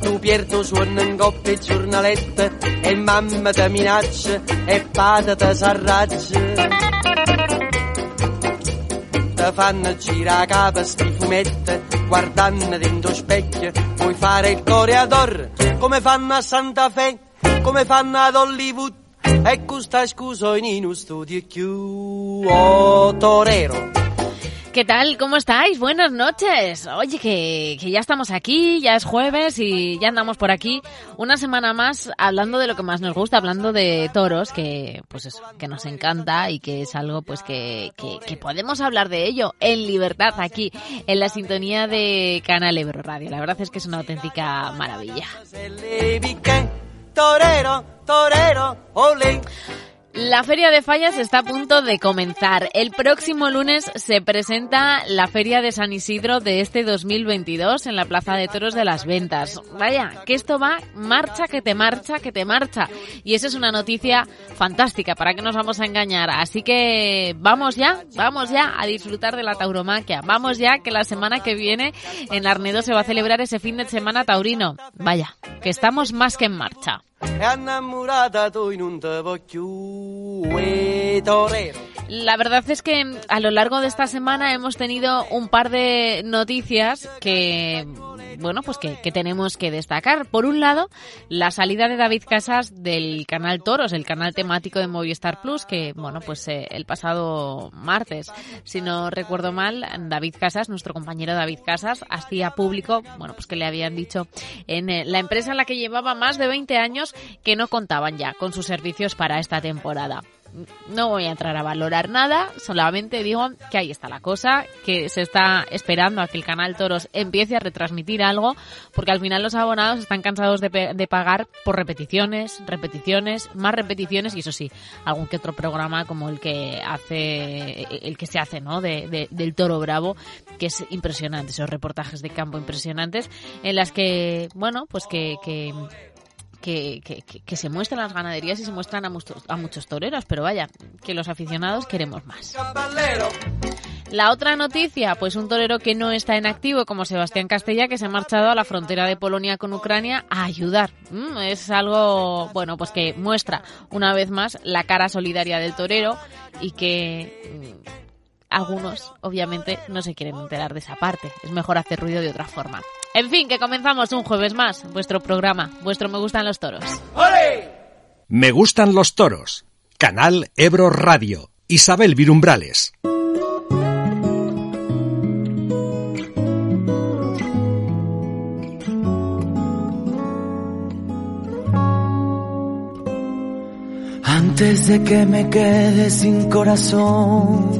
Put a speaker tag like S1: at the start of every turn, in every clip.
S1: Tu Pierto suona in coppia giornalette e mamma ti minaccia e padre ti s'arraggia. Ti fanno girare a capo sti fumetti guardando dentro specchio puoi fare il coreador come fanno a Santa Fe come fanno ad Hollywood e questa scusa in uno studio più oh, torero
S2: ¿Qué tal? ¿Cómo estáis? Buenas noches. Oye, que, que, ya estamos aquí, ya es jueves y ya andamos por aquí una semana más hablando de lo que más nos gusta, hablando de toros, que pues eso, que nos encanta y que es algo pues que, que, que podemos hablar de ello en libertad aquí, en la sintonía de Canal Ebro Radio. La verdad es que es una auténtica maravilla.
S1: Torero, torero, ole.
S2: La Feria de Fallas está a punto de comenzar. El próximo lunes se presenta la Feria de San Isidro de este 2022 en la Plaza de Toros de las Ventas. Vaya, que esto va marcha, que te marcha, que te marcha. Y esa es una noticia fantástica, para que nos vamos a engañar. Así que vamos ya, vamos ya a disfrutar de la tauromaquia. Vamos ya que la semana que viene en Arnedo se va a celebrar ese fin de semana taurino. Vaya, que estamos más que en marcha. e annamorata tu in un te voglio. La verdad es que a lo largo de esta semana hemos tenido un par de noticias que bueno, pues que, que, tenemos que destacar. Por un lado, la salida de David Casas del canal Toros, el canal temático de Movistar Plus, que, bueno, pues eh, el pasado martes, si no recuerdo mal, David Casas, nuestro compañero David Casas, hacía público, bueno, pues que le habían dicho en eh, la empresa en la que llevaba más de 20 años que no contaban ya con sus servicios para esta temporada no voy a entrar a valorar nada, solamente digo que ahí está la cosa, que se está esperando a que el canal Toros empiece a retransmitir algo, porque al final los abonados están cansados de, de, pagar por repeticiones, repeticiones, más repeticiones y eso sí, algún que otro programa como el que hace, el que se hace, ¿no? De, de, del Toro Bravo, que es impresionante, esos reportajes de campo impresionantes, en las que, bueno, pues que, que que, que, que, se muestran las ganaderías y se muestran a muchos, a muchos toreros, pero vaya, que los aficionados queremos más. La otra noticia, pues un torero que no está en activo como Sebastián Castella, que se ha marchado a la frontera de Polonia con Ucrania a ayudar. Mm, es algo, bueno, pues que muestra una vez más la cara solidaria del torero y que mm, algunos, obviamente, no se quieren enterar de esa parte. Es mejor hacer ruido de otra forma. En fin, que comenzamos un jueves más, vuestro programa, vuestro Me Gustan los Toros.
S3: ¡Ole!
S4: Me Gustan los Toros, Canal Ebro Radio, Isabel Virumbrales.
S5: Antes de que me quede sin corazón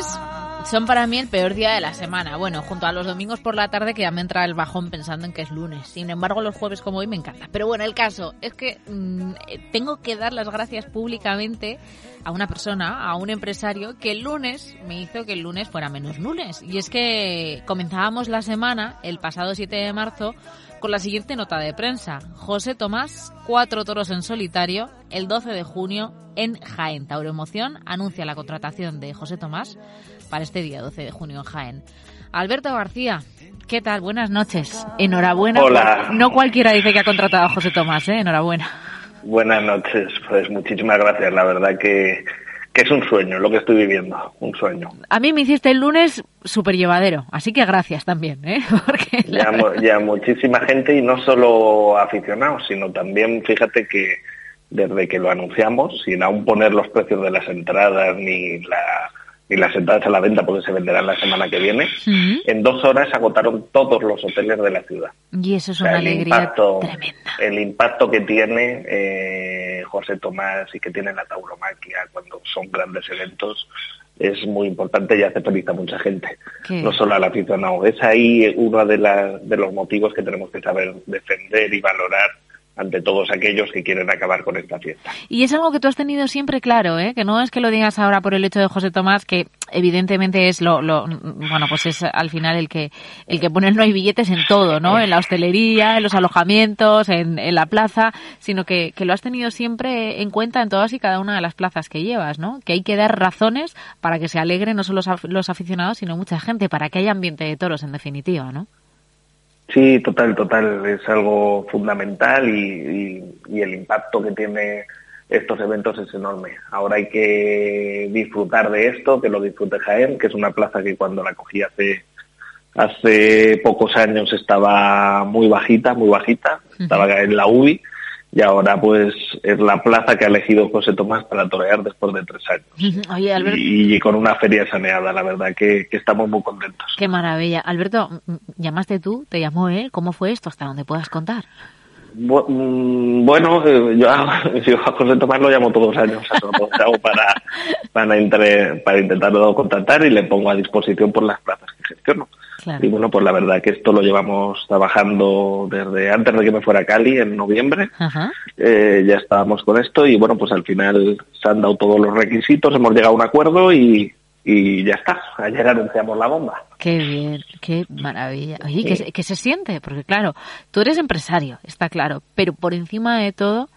S2: Son para mí el peor día de la semana. Bueno, junto a los domingos por la tarde que ya me entra el bajón pensando en que es lunes. Sin embargo, los jueves como hoy me encanta. Pero bueno, el caso es que mmm, tengo que dar las gracias públicamente a una persona, a un empresario, que el lunes me hizo que el lunes fuera menos lunes. Y es que comenzábamos la semana, el pasado 7 de marzo, con la siguiente nota de prensa. José Tomás, cuatro toros en solitario, el 12 de junio en Jaén. Tauroemoción anuncia la contratación de José Tomás para este día 12 de junio en Jaén. Alberto García, ¿qué tal? Buenas noches. Enhorabuena.
S6: Hola.
S2: No cualquiera dice que ha contratado a José Tomás, ¿eh? Enhorabuena.
S6: Buenas noches, pues muchísimas gracias. La verdad que, que es un sueño lo que estoy viviendo, un sueño.
S2: A mí me hiciste el lunes súper llevadero, así que gracias también, ¿eh? Porque
S6: Ya, ya muchísima gente y no solo aficionados, sino también, fíjate que desde que lo anunciamos, sin aún poner los precios de las entradas ni, la, ni las entradas a la venta, porque se venderán la semana que viene, en dos horas agotaron todos los hoteles de la ciudad.
S2: Y eso es
S6: O sea,
S2: una alegría
S6: impacto,
S2: tremenda.
S6: el impacto que tiene eh, José Tomás y que tiene la tauromaquia cuando son grandes eventos es muy importante y hace feliz a mucha gente,
S2: Qué-
S6: no solo al aficionado. Es ahí uno de, la- de los motivos que tenemos que saber defender y valorar ante todos aquellos que quieren acabar con esta fiesta.
S2: Y es algo que tú has tenido siempre claro, ¿eh? que no es que lo digas ahora por el hecho de José Tomás, que evidentemente es lo, lo- bueno, pues es al final el que el que pone no hay billetes en todo, ¿no? En la hostelería, en los alojamientos, en, en la plaza, sino que, que lo has tenido siempre en cuenta en todas y cada una de las plazas que llevas, ¿no? Que hay que dar razones para que se alegren no solo los aficionados, sino mucha gente, para que haya ambiente de toros, en definitiva, ¿no?
S6: Sí, total, total. Es algo fundamental y, y- y el impacto que tiene estos eventos es enorme. Ahora hay que disfrutar de esto, que lo disfrute Jaén, que es una plaza que cuando la cogí hace hace pocos años estaba muy bajita, muy bajita, estaba en la UBI y ahora pues es la plaza que ha elegido José Tomás para torear después de tres años.
S2: Oye, Alberto.
S6: Y, y con una feria saneada, la verdad que, que estamos muy contentos.
S2: Qué maravilla. Alberto, ¿llamaste tú? ¿Te llamó él? ¿Cómo fue esto? Hasta donde puedas contar.
S6: Mm, Bueno, eh, yo a, yo a José Tomás lo llamo todos los años, o sea, lo para, para, entre- para intentarlo contactar y le pongo a disposición por las plazas que gestiono.
S2: Claro.
S6: Y bueno, pues la verdad que esto lo llevamos trabajando desde antes de que me fuera a Cali, en noviembre.
S2: Ajá.
S6: Eh, ya estábamos con esto y bueno, pues al final se han dado todos los requisitos, hemos llegado a un acuerdo y, y ya está. Ayer anunciamos la bomba.
S2: Qué bien, qué maravilla. Oye, ¿qué, se- qué se siente? Porque claro, tú eres empresario, está claro, pero por encima de todo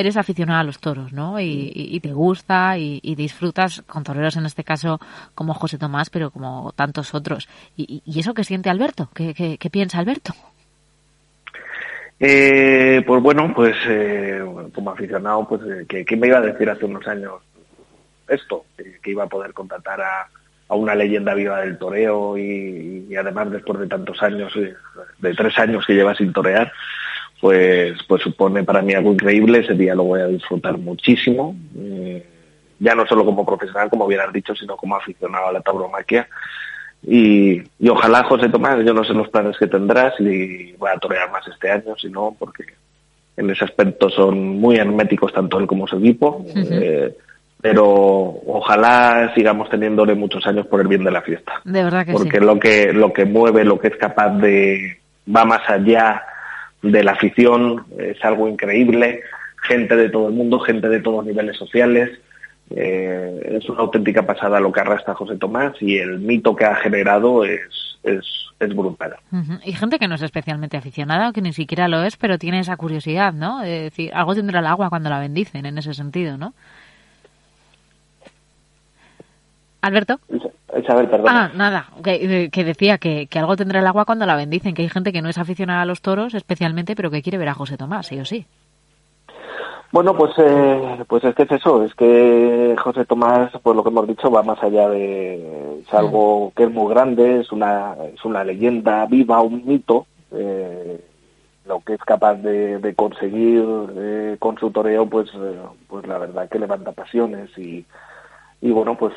S2: eres aficionado a los toros, ¿no? Y, y- y te gusta y, y disfrutas con toreros en este caso como José Tomás, pero como tantos otros. ¿Y, eso qué siente Alberto? ¿Qué, qué, qué piensa Alberto?
S6: Eh, pues bueno, pues eh, como aficionado, pues eh, que ¿quién me iba a decir hace unos años esto? Que, iba a poder contratar a, a una leyenda viva del toreo y, y además después de tantos años, eh, de tres años que lleva sin torear, pues pues supone para mí algo increíble. Ese día lo voy a disfrutar muchísimo. eh, ya no solo como profesional, como bien has dicho, sino como aficionado a la tauromaquia. Y, y ojalá, José Tomás, yo no sé los planes que tendrás y va a torear más este año, si no, porque en ese aspecto son muy herméticos tanto él como su equipo. eh, pero ojalá sigamos teniéndole muchos años por el bien de la fiesta.
S2: De verdad que
S6: Porque
S2: sí.
S6: lo que, lo que mueve, lo que es capaz de, va más allá de la afición, es algo increíble. Gente de todo el mundo, gente de todos los niveles sociales. Eh, es una auténtica pasada lo que arrastra José Tomás y el mito que ha generado es, es, es brutal.
S2: Y gente que no es especialmente aficionada o que ni siquiera lo es, pero tiene esa curiosidad, ¿no? De decir, algo tendrá el agua cuando la bendicen, en ese sentido, ¿no? Alberto.
S6: Isabel.
S2: Ah, nada, que, que decía que, que algo tendrá el agua cuando la bendicen, que hay gente que no es aficionada a los toros especialmente, pero que quiere ver a José Tomás, sí o sí.
S6: Bueno, pues, eh, pues es que es eso, es que José Tomás, pues lo que hemos dicho, va más allá de, es algo que es muy grande, es una, es una leyenda viva, un mito, eh, lo que es capaz de, de conseguir eh, con su toreo, pues, eh, pues la verdad que levanta pasiones y, y bueno, pues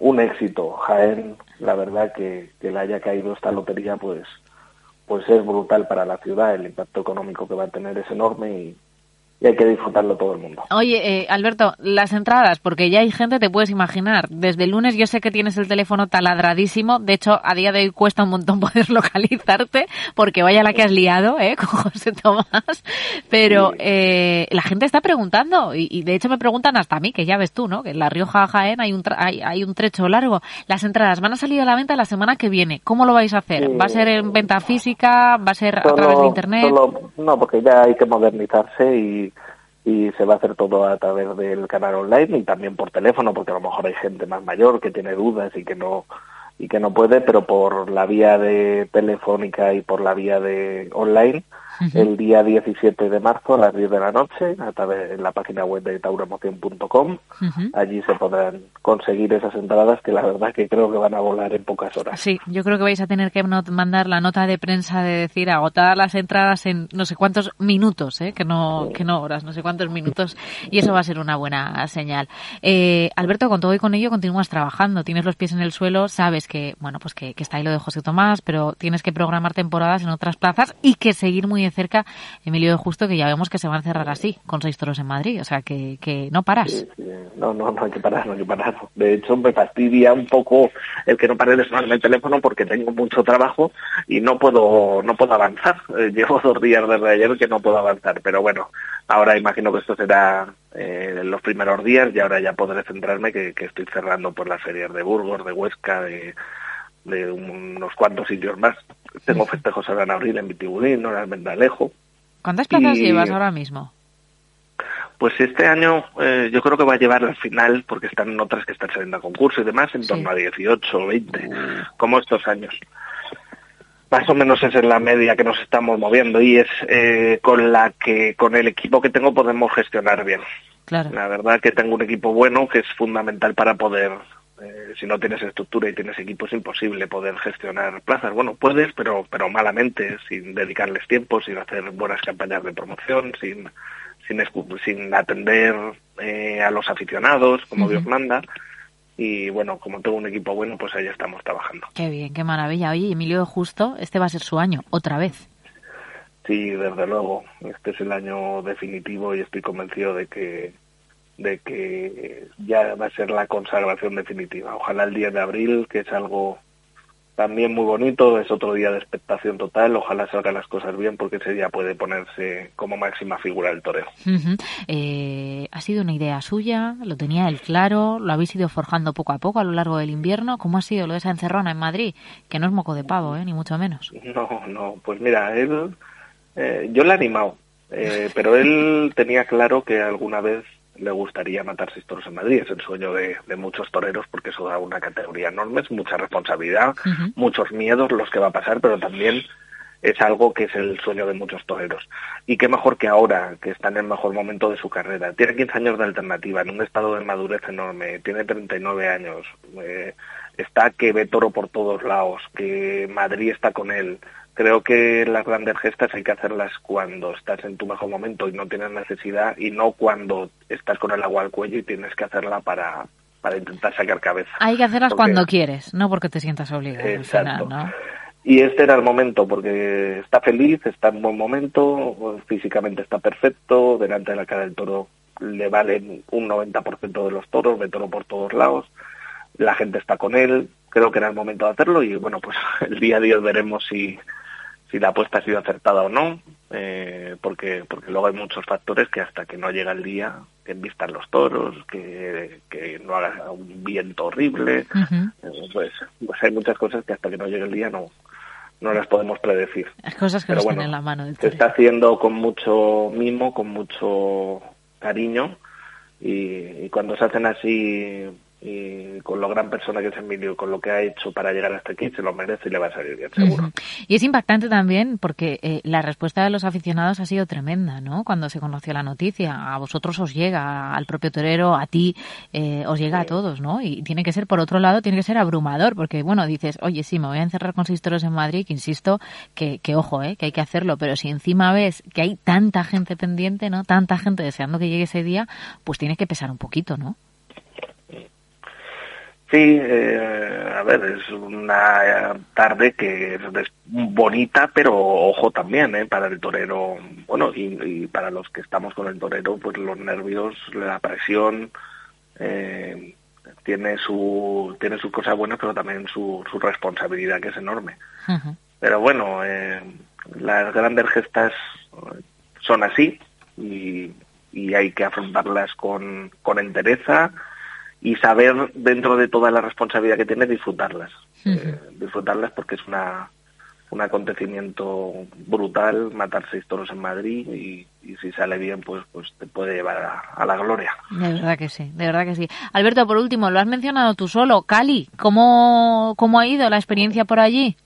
S6: un éxito. Jaén, la verdad que, que le haya caído esta lotería, pues, pues es brutal para la ciudad, el impacto económico que va a tener es enorme y, y hay que disfrutarlo todo el mundo.
S2: Oye, eh, Alberto, las entradas, porque ya hay gente, te puedes imaginar. Desde el lunes yo sé que tienes el teléfono taladradísimo. De hecho, a día de hoy cuesta un montón poder localizarte, porque vaya la que has liado, ¿eh? Con José Tomás. Pero eh, la gente está preguntando, y, y de hecho me preguntan hasta a mí, que ya ves tú, ¿no? Que en La Rioja Jaén hay un, tra- hay, hay un trecho largo. Las entradas van a salir a la venta la semana que viene. ¿Cómo lo vais a hacer? ¿Va a ser en venta física? ¿Va a ser a través de internet?
S6: solo- no, porque ya hay que modernizarse y, y se va a hacer todo a través del canal online y también por teléfono, porque a lo mejor hay gente más mayor que tiene dudas y que no y que no puede, pero por la vía de telefónica y por la vía de online el día 17 de marzo a las 10 de la noche a través en la página web de tauroemoción.com. Allí se podrán conseguir esas entradas que la verdad que creo que van a volar en pocas horas.
S2: Sí, yo creo que vais a tener que mandar la nota de prensa de decir agotar las entradas en no sé cuántos minutos, ¿eh? que no que no horas, no sé cuántos minutos y eso va a ser una buena señal. Eh, Alberto, con todo y con ello continúas trabajando, tienes los pies en el suelo, sabes que bueno pues que, que está ahí lo de José Tomás, pero tienes que programar temporadas en otras plazas y que seguir muy cerca Emilio Justo, que ya vemos que se van a cerrar así, con seis toros en Madrid. O sea, que, que no paras.
S6: No, no, no hay que parar, no hay que parar. De hecho, me fastidia un poco el que no pare de sonar el teléfono porque tengo mucho trabajo y no puedo, no puedo avanzar. Eh, llevo dos días desde ayer que no puedo avanzar, pero bueno, ahora imagino que esto será eh, los primeros días y ahora ya podré centrarme que, estoy cerrando por las ferias de Burgos, de Huesca, de unos cuantos sitios más. Tengo festejos ahora en abril en Vitibudín, ahora en Mendalejo.
S2: ¿Cuántas plazas llevas ahora mismo?
S6: Pues este año eh, yo creo que va a llevar al final, porque están otras que están saliendo a concurso y demás, en torno a 18 o 20, como estos años. Más o menos esa es la media que nos estamos moviendo y es eh, con la que, con el equipo que tengo podemos gestionar bien.
S2: Claro.
S6: La verdad que tengo un equipo bueno que es fundamental para poder eh, si no tienes estructura y tienes equipo es imposible poder gestionar plazas. Bueno, puedes, pero, pero malamente, sin dedicarles tiempo, sin hacer buenas campañas de promoción, sin, sin, sin atender eh, a los aficionados, como Dios manda. Y bueno, como tengo un equipo bueno, pues ahí estamos trabajando.
S2: Qué bien, qué maravilla. Oye, Emilio Justo, este va a ser su año, otra vez.
S6: Sí, desde luego. Este es el año definitivo y estoy convencido de que de que ya va a ser la consagración definitiva. Ojalá el día de abril, que es algo también muy bonito, es otro día de expectación total, ojalá salgan las cosas bien porque ese día puede ponerse como máxima figura del toreo.
S2: Eh, ¿Ha sido una idea suya? ¿Lo tenía él claro? ¿Lo habéis ido forjando poco a poco a lo largo del invierno? ¿Cómo ha sido lo de esa encerrona en Madrid? Que no es moco de pavo, ¿eh? ni mucho menos.
S6: No, no, pues mira, él, eh, yo le he animado, eh, pero él tenía claro que alguna vez le gustaría matar seis toros en Madrid. Es el sueño de, muchos toreros porque eso da una categoría enorme, es mucha responsabilidad, muchos miedos los que va a pasar, pero también es algo que es el sueño de muchos toreros. Y qué mejor que ahora, que está en el mejor momento de su carrera. Tiene 15 años de alternativa, en un estado de madurez enorme, tiene 39 años, eh, está que ve toro por todos lados, que Madrid está con él, creo que las grandes gestas hay que hacerlas cuando estás en tu mejor momento y no tienes necesidad y no cuando estás con el agua al cuello y tienes que hacerla para, para intentar sacar cabeza.
S2: Hay que hacerlas cuando quieres, no porque te sientas obligado. Exacto.
S6: Y este era el momento, porque está feliz, está en buen momento, físicamente está perfecto, delante de la cara del toro le valen un 90% de los toros, ve toro por todos lados, la gente está con él, creo que era el momento de hacerlo y bueno, pues el día a día veremos si, si la apuesta ha sido acertada o no, eh, porque, porque luego hay muchos factores que hasta que no llega el día, que envistan los toros, que, que no haga un viento horrible, eh, pues, pues hay muchas cosas que hasta que no llegue el día no, no las podemos predecir.
S2: Las cosas que Pero en la mano.
S6: se está haciendo con mucho mimo, con mucho cariño, y, y cuando se hacen así y con lo gran persona que es Emilio, con lo que ha hecho para llegar hasta aquí, se lo merece y le va a salir bien, seguro.
S2: Y es impactante también porque eh, la respuesta de los aficionados ha sido tremenda, ¿no? Cuando se conoció la noticia, a vosotros os llega, al propio torero, a ti, eh, os llega a todos, ¿no? Y tiene que ser, por otro lado, tiene que ser abrumador, porque, bueno, dices, oye, sí, me voy a encerrar con seis toros en Madrid, que insisto, que, que ojo, ¿eh? Que hay que hacerlo, pero si encima ves que hay tanta gente pendiente, ¿no? Tanta gente deseando que llegue ese día, pues tiene que pesar un poquito, ¿no?
S6: Sí, eh, a ver, es una tarde que es bonita, pero ojo también, ¿eh? Para el torero, bueno, y, para los que estamos con el torero, pues los nervios, la presión, eh, tiene su tiene sus cosas buenas, pero también su, su responsabilidad que es enorme. Pero bueno, eh, las grandes gestas son así y, y hay que afrontarlas con, con entereza y saber dentro de toda la responsabilidad que tiene disfrutarlas. Eh, disfrutarlas porque es una un acontecimiento brutal matar seis toros en Madrid y, si sale bien pues pues te puede llevar a, la gloria.
S2: De verdad que sí, de verdad que sí. Alberto, por último, lo has mencionado tú solo, Cali, ¿cómo, cómo ha ido la experiencia por allí?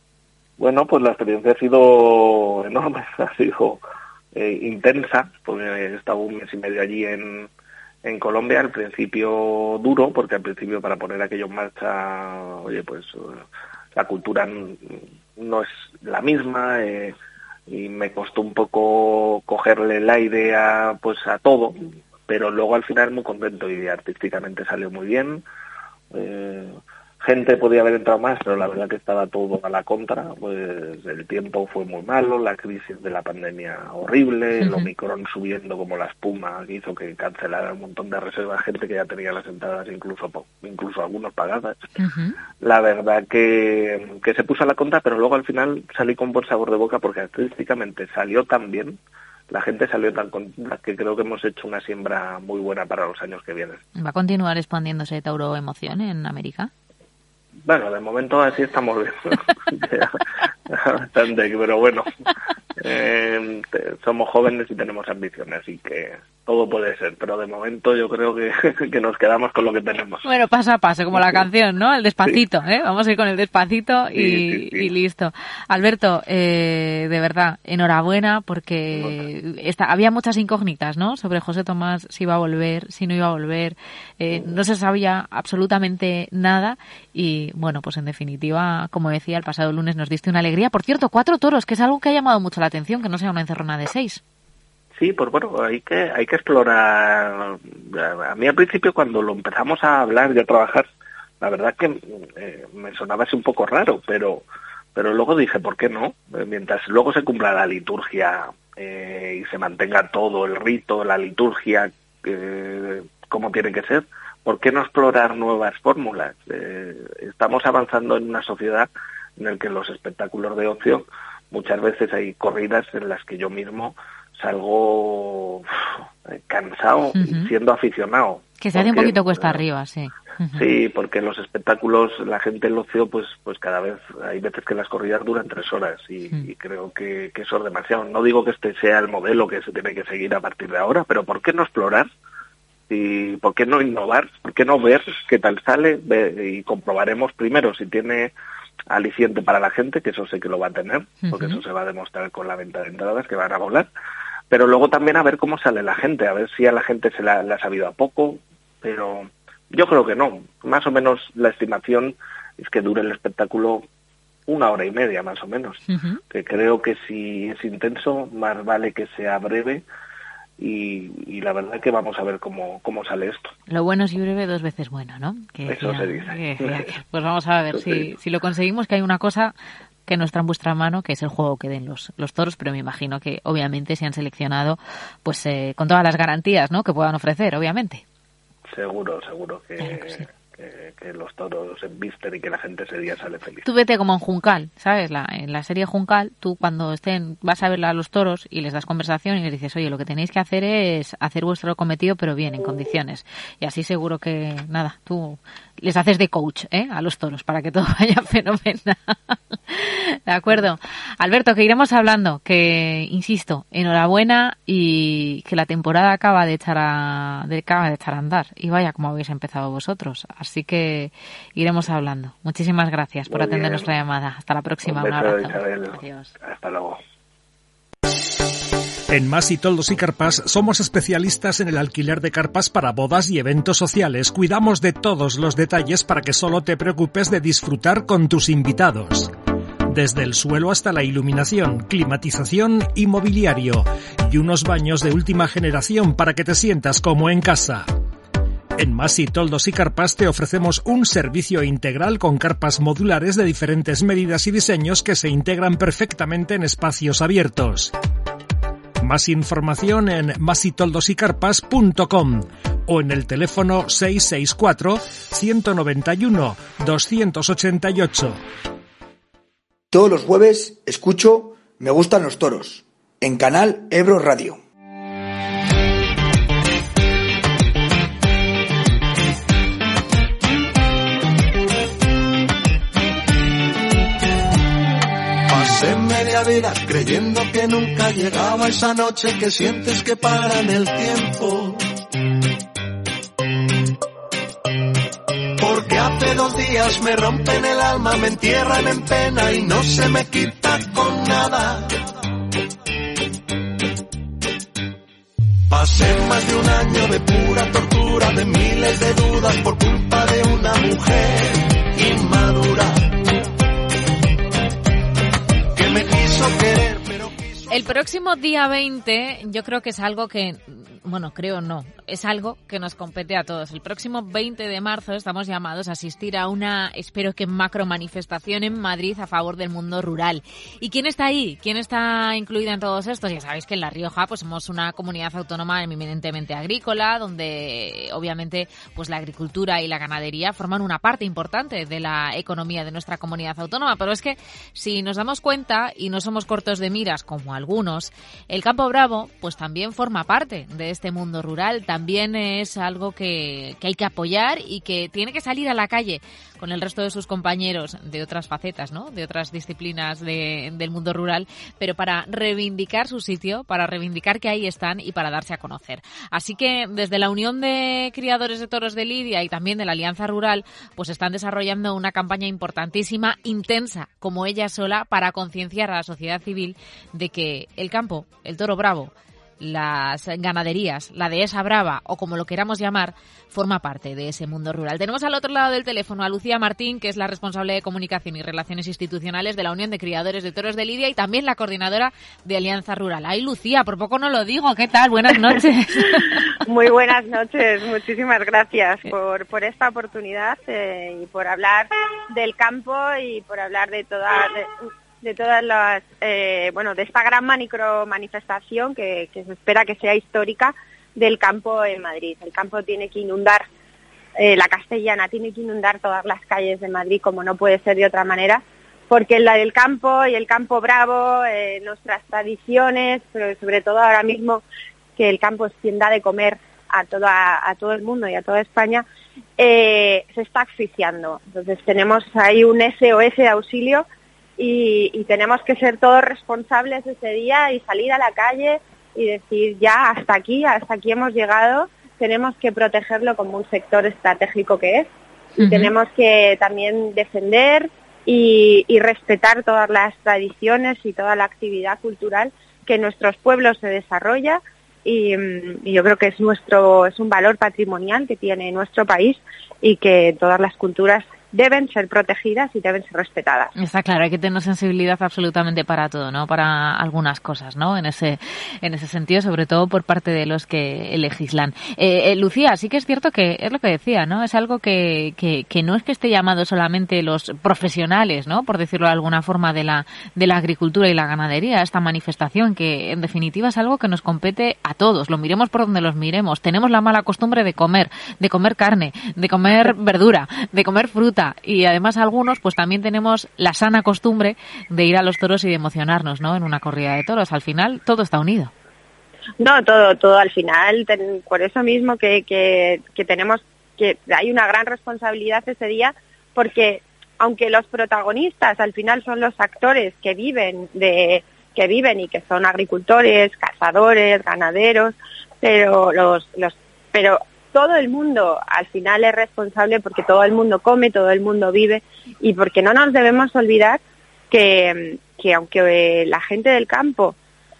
S6: Bueno, pues la experiencia ha sido enorme, ha sido eh, intensa, porque he estado un mes y medio allí en, en Colombia, al principio duro, porque al principio para poner aquello en marcha, oye, pues eh, la cultura no es la misma eh, y me costó un poco cogerle la idea pues a todo, pero luego al final muy contento y artísticamente salió muy bien. Eh, gente podía haber entrado más, pero la verdad que estaba todo a la contra. Pues el tiempo fue muy malo, la crisis de la pandemia horrible, el. Omicron subiendo como la espuma, que hizo que cancelara un montón de reservas, gente que ya tenía las entradas incluso incluso algunos pagadas. La verdad que, que se puso a la contra, pero luego al final salí con buen sabor de boca porque artísticamente salió tan bien, la gente salió tan contenta que creo que hemos hecho una siembra muy buena para los años que vienen.
S2: ¿Va a continuar expandiéndose Tauro Emoción en América?
S6: Bueno, de momento así estamos bien. Bastante, pero bueno, eh, somos jóvenes y tenemos ambiciones, así que todo puede ser, pero de momento yo creo que, que nos quedamos con lo que tenemos.
S2: Bueno, paso a paso, como la
S6: Sí.
S2: canción, ¿no? El despacito, ¿eh? Vamos a ir con el despacito y,
S6: Sí, sí, sí.
S2: y listo. Alberto, eh, de verdad, enhorabuena porque esta, había muchas incógnitas, ¿no? Sobre José Tomás, si iba a volver, si no iba a volver. Eh, no se sabía absolutamente nada y, bueno, pues en definitiva, como decía, el pasado lunes nos diste una alegría. Por cierto, cuatro toros, que es algo que ha llamado mucho la atención, que no sea una encerrona de seis.
S6: Sí, pues bueno, hay que hay que explorar. A mí al principio cuando lo empezamos a hablar y a trabajar, la verdad que eh, me sonaba así un poco raro, pero pero luego dije, ¿por qué no? Mientras luego se cumpla la liturgia eh, y se mantenga todo el rito, la liturgia eh, como tiene que ser, ¿por qué no explorar nuevas fórmulas? Eh, estamos avanzando en una sociedad en la que los espectáculos de ocio muchas veces hay corridas en las que yo mismo salgo eh, cansado siendo aficionado.
S2: Que se hace un poquito cuesta
S6: eh,
S2: arriba, sí.
S6: Sí, porque los espectáculos, la gente el ocio, pues, pues cada vez hay veces que las corridas duran tres horas y, y creo que, que eso es demasiado. No digo que este sea el modelo que se tiene que seguir a partir de ahora, pero ¿por qué no explorar? ¿Y por qué no innovar? ¿Por qué no ver qué tal sale? Ve- y comprobaremos primero si tiene aliciente para la gente, que eso sé que lo va a tener, porque eso se va a demostrar con la venta de entradas que van a volar. Pero luego también a ver cómo sale la gente, a ver si a la gente se la, ha sabido a poco, pero yo creo que no. Más o menos la estimación es que dure el espectáculo una hora y media, más o menos. Que creo que si es intenso, más vale que sea breve y, y la verdad que vamos a ver cómo, cómo sale esto.
S2: Lo bueno es y breve dos veces bueno, ¿no? Que
S6: Eso se dice.
S2: que pues vamos a ver
S6: Eso
S2: si, si lo conseguimos, que hay una cosa que no está en vuestra mano, que es el juego que den los, los toros, pero me imagino que obviamente se han seleccionado pues eh, con todas las garantías ¿no? que puedan ofrecer, obviamente.
S6: Seguro, seguro que,
S2: Claro que sí.
S6: Que, los toros se embisten y que la gente ese día sale feliz.
S2: Tú vete como en Juncal, ¿sabes? La, en la serie Juncal, tú cuando estén, vas a ver a los toros y les das conversación y les dices, oye, lo que tenéis que hacer es hacer vuestro cometido, pero bien, en condiciones. Y así seguro que, nada, tú les haces de coach, ¿eh? A los toros para que todo vaya fenomenal. De acuerdo. Alberto, que iremos hablando, que, insisto, enhorabuena y que la temporada acaba de echar a, de, acaba de echar a andar. Y vaya como habéis empezado vosotros. Así que iremos hablando. Muchísimas gracias por
S6: Muy
S2: atender
S6: bien.
S2: nuestra llamada. Hasta la próxima.
S6: Un
S2: abrazo.
S6: Isabel.
S2: Adiós.
S6: Hasta luego.
S4: En Más y Toldos y Carpas somos especialistas en el alquiler de carpas para bodas y eventos sociales. Cuidamos de todos los detalles para que solo te preocupes de disfrutar con tus invitados. Desde el suelo hasta la iluminación, climatización y mobiliario. Y unos baños de última generación para que te sientas como en casa. En Masi Toldos y Carpas te ofrecemos un servicio integral con carpas modulares de diferentes medidas y diseños que se integran perfectamente en espacios abiertos. Más información en masitoldosycarpas.com o en el teléfono 664 191 288.
S7: Todos los jueves escucho Me gustan los toros en Canal Ebro Radio.
S5: Pasé media vida creyendo que nunca llegaba esa noche que sientes que para en el tiempo. Porque
S8: hace dos días me rompen el alma, me entierran en pena y no se me quita con nada. Pasé más de un año de pura tortura, de miles de dudas por culpa de una mujer
S2: El próximo día 20 yo creo que es algo que, bueno, creo no, es algo que nos compete a todos. El próximo 20 de marzo estamos llamados a asistir a una, espero que macro manifestación en Madrid a favor del mundo rural. ¿Y quién está ahí? ¿Quién está incluida en todos estos? Ya sabéis que en La Rioja pues somos una comunidad autónoma eminentemente agrícola, donde obviamente pues la agricultura y la ganadería forman una parte importante de la economía de nuestra comunidad autónoma. Pero es que si nos damos cuenta y no somos cortos de miras como algunos, el Campo Bravo pues también forma parte de este mundo rural también es algo que, hay que apoyar y que tiene que salir a la calle con el resto de sus compañeros de otras facetas, ¿no? De otras disciplinas de, del mundo rural, pero para reivindicar su sitio, para reivindicar que ahí están y para darse a conocer. Así que desde la Unión de Criadores de Toros de Lidia y también de la Alianza Rural, pues están desarrollando una campaña importantísima, intensa, como ella sola, para concienciar a la sociedad civil de que el campo, el toro bravo, las ganaderías, la dehesa brava o como lo queramos llamar, forma parte de ese mundo rural. Tenemos al otro lado del teléfono a Lucía Martín, que es la responsable de comunicación y relaciones institucionales de la Unión de Criadores de Toros de Lidia y también la coordinadora de Alianza Rural. Ay, Lucía, por poco no lo digo. ¿Qué tal? Buenas noches.
S9: Muy buenas noches. Muchísimas gracias por, por esta oportunidad eh, y por hablar del campo y por hablar de toda... De, de todas las, eh, bueno, de esta gran micro manifestación que, que, se espera que sea histórica del campo en Madrid. El campo tiene que inundar, eh, la castellana tiene que inundar todas las calles de Madrid como no puede ser de otra manera, porque la del campo y el campo bravo, eh, nuestras tradiciones, pero sobre todo ahora mismo que el campo es quien da de comer a, toda, a todo el mundo y a toda España, se está asfixiando. Entonces tenemos ahí un SOS de auxilio y, y, tenemos que ser todos responsables ese día y salir a la calle y decir ya hasta aquí, hasta aquí hemos llegado, tenemos que protegerlo como un sector estratégico que es y uh -huh. tenemos que también defender y, y, respetar todas las tradiciones y toda la actividad cultural que en nuestros pueblos se desarrolla y, y yo creo que es nuestro es un valor patrimonial que tiene nuestro país y que todas las culturas deben ser protegidas y deben ser respetadas.
S2: Está claro, hay que tener sensibilidad absolutamente para todo, ¿no? Para algunas cosas, ¿no? En ese, en ese sentido, sobre todo por parte de los que legislan. Eh, eh, Lucía, sí que es cierto que es lo que decía, ¿no? Es algo que, que, que, no es que esté llamado solamente los profesionales, ¿no? Por decirlo de alguna forma, de la, de la agricultura y la ganadería, esta manifestación, que en definitiva es algo que nos compete a todos, lo miremos por donde los miremos. Tenemos la mala costumbre de comer, de comer carne, de comer verdura, de comer fruta, y además algunos pues también tenemos la sana costumbre de ir a los toros y de emocionarnos, ¿no? En una corrida de toros. Al final todo está unido.
S9: No, todo, todo al final, por eso mismo que, que, que tenemos, que hay una gran responsabilidad ese día, porque aunque los protagonistas al final son los actores que viven de, que viven y que son agricultores, cazadores, ganaderos, pero los, los, pero todo el mundo al final es responsable porque todo el mundo come, todo el mundo vive y porque no nos debemos olvidar que, que aunque la gente del campo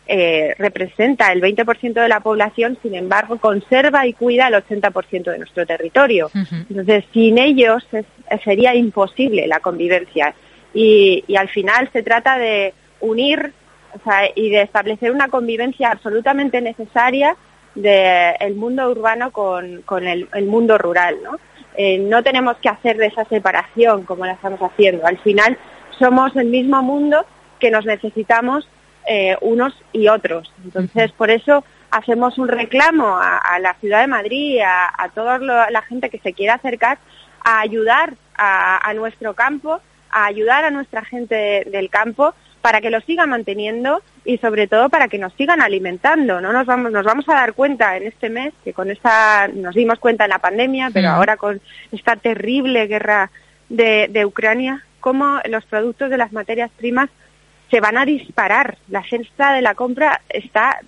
S9: eh, representa el 20% de la población, sin embargo, conserva y cuida el 80% de nuestro territorio. Uh -huh. Entonces, sin ellos es, sería imposible la convivencia. Y, y al final se trata de unir o sea, y de establecer una convivencia absolutamente necesaria del de mundo urbano con, con el, el, mundo rural. ¿no? Eh, no tenemos que hacer de esa separación como la estamos haciendo. Al final somos el mismo mundo que nos necesitamos eh, unos y otros. Entonces, por eso hacemos un reclamo a, a la ciudad de Madrid, a, a toda la gente que se quiera acercar a ayudar a, a, nuestro campo, a ayudar a nuestra gente de, del campo para que lo sigan manteniendo y sobre todo para que nos sigan alimentando. No nos vamos, nos vamos a dar cuenta en este mes que con esta nos dimos cuenta en la pandemia, pero ahora con esta terrible guerra de, de Ucrania, cómo los productos de las materias primas se van a disparar. La cesta de la compra está,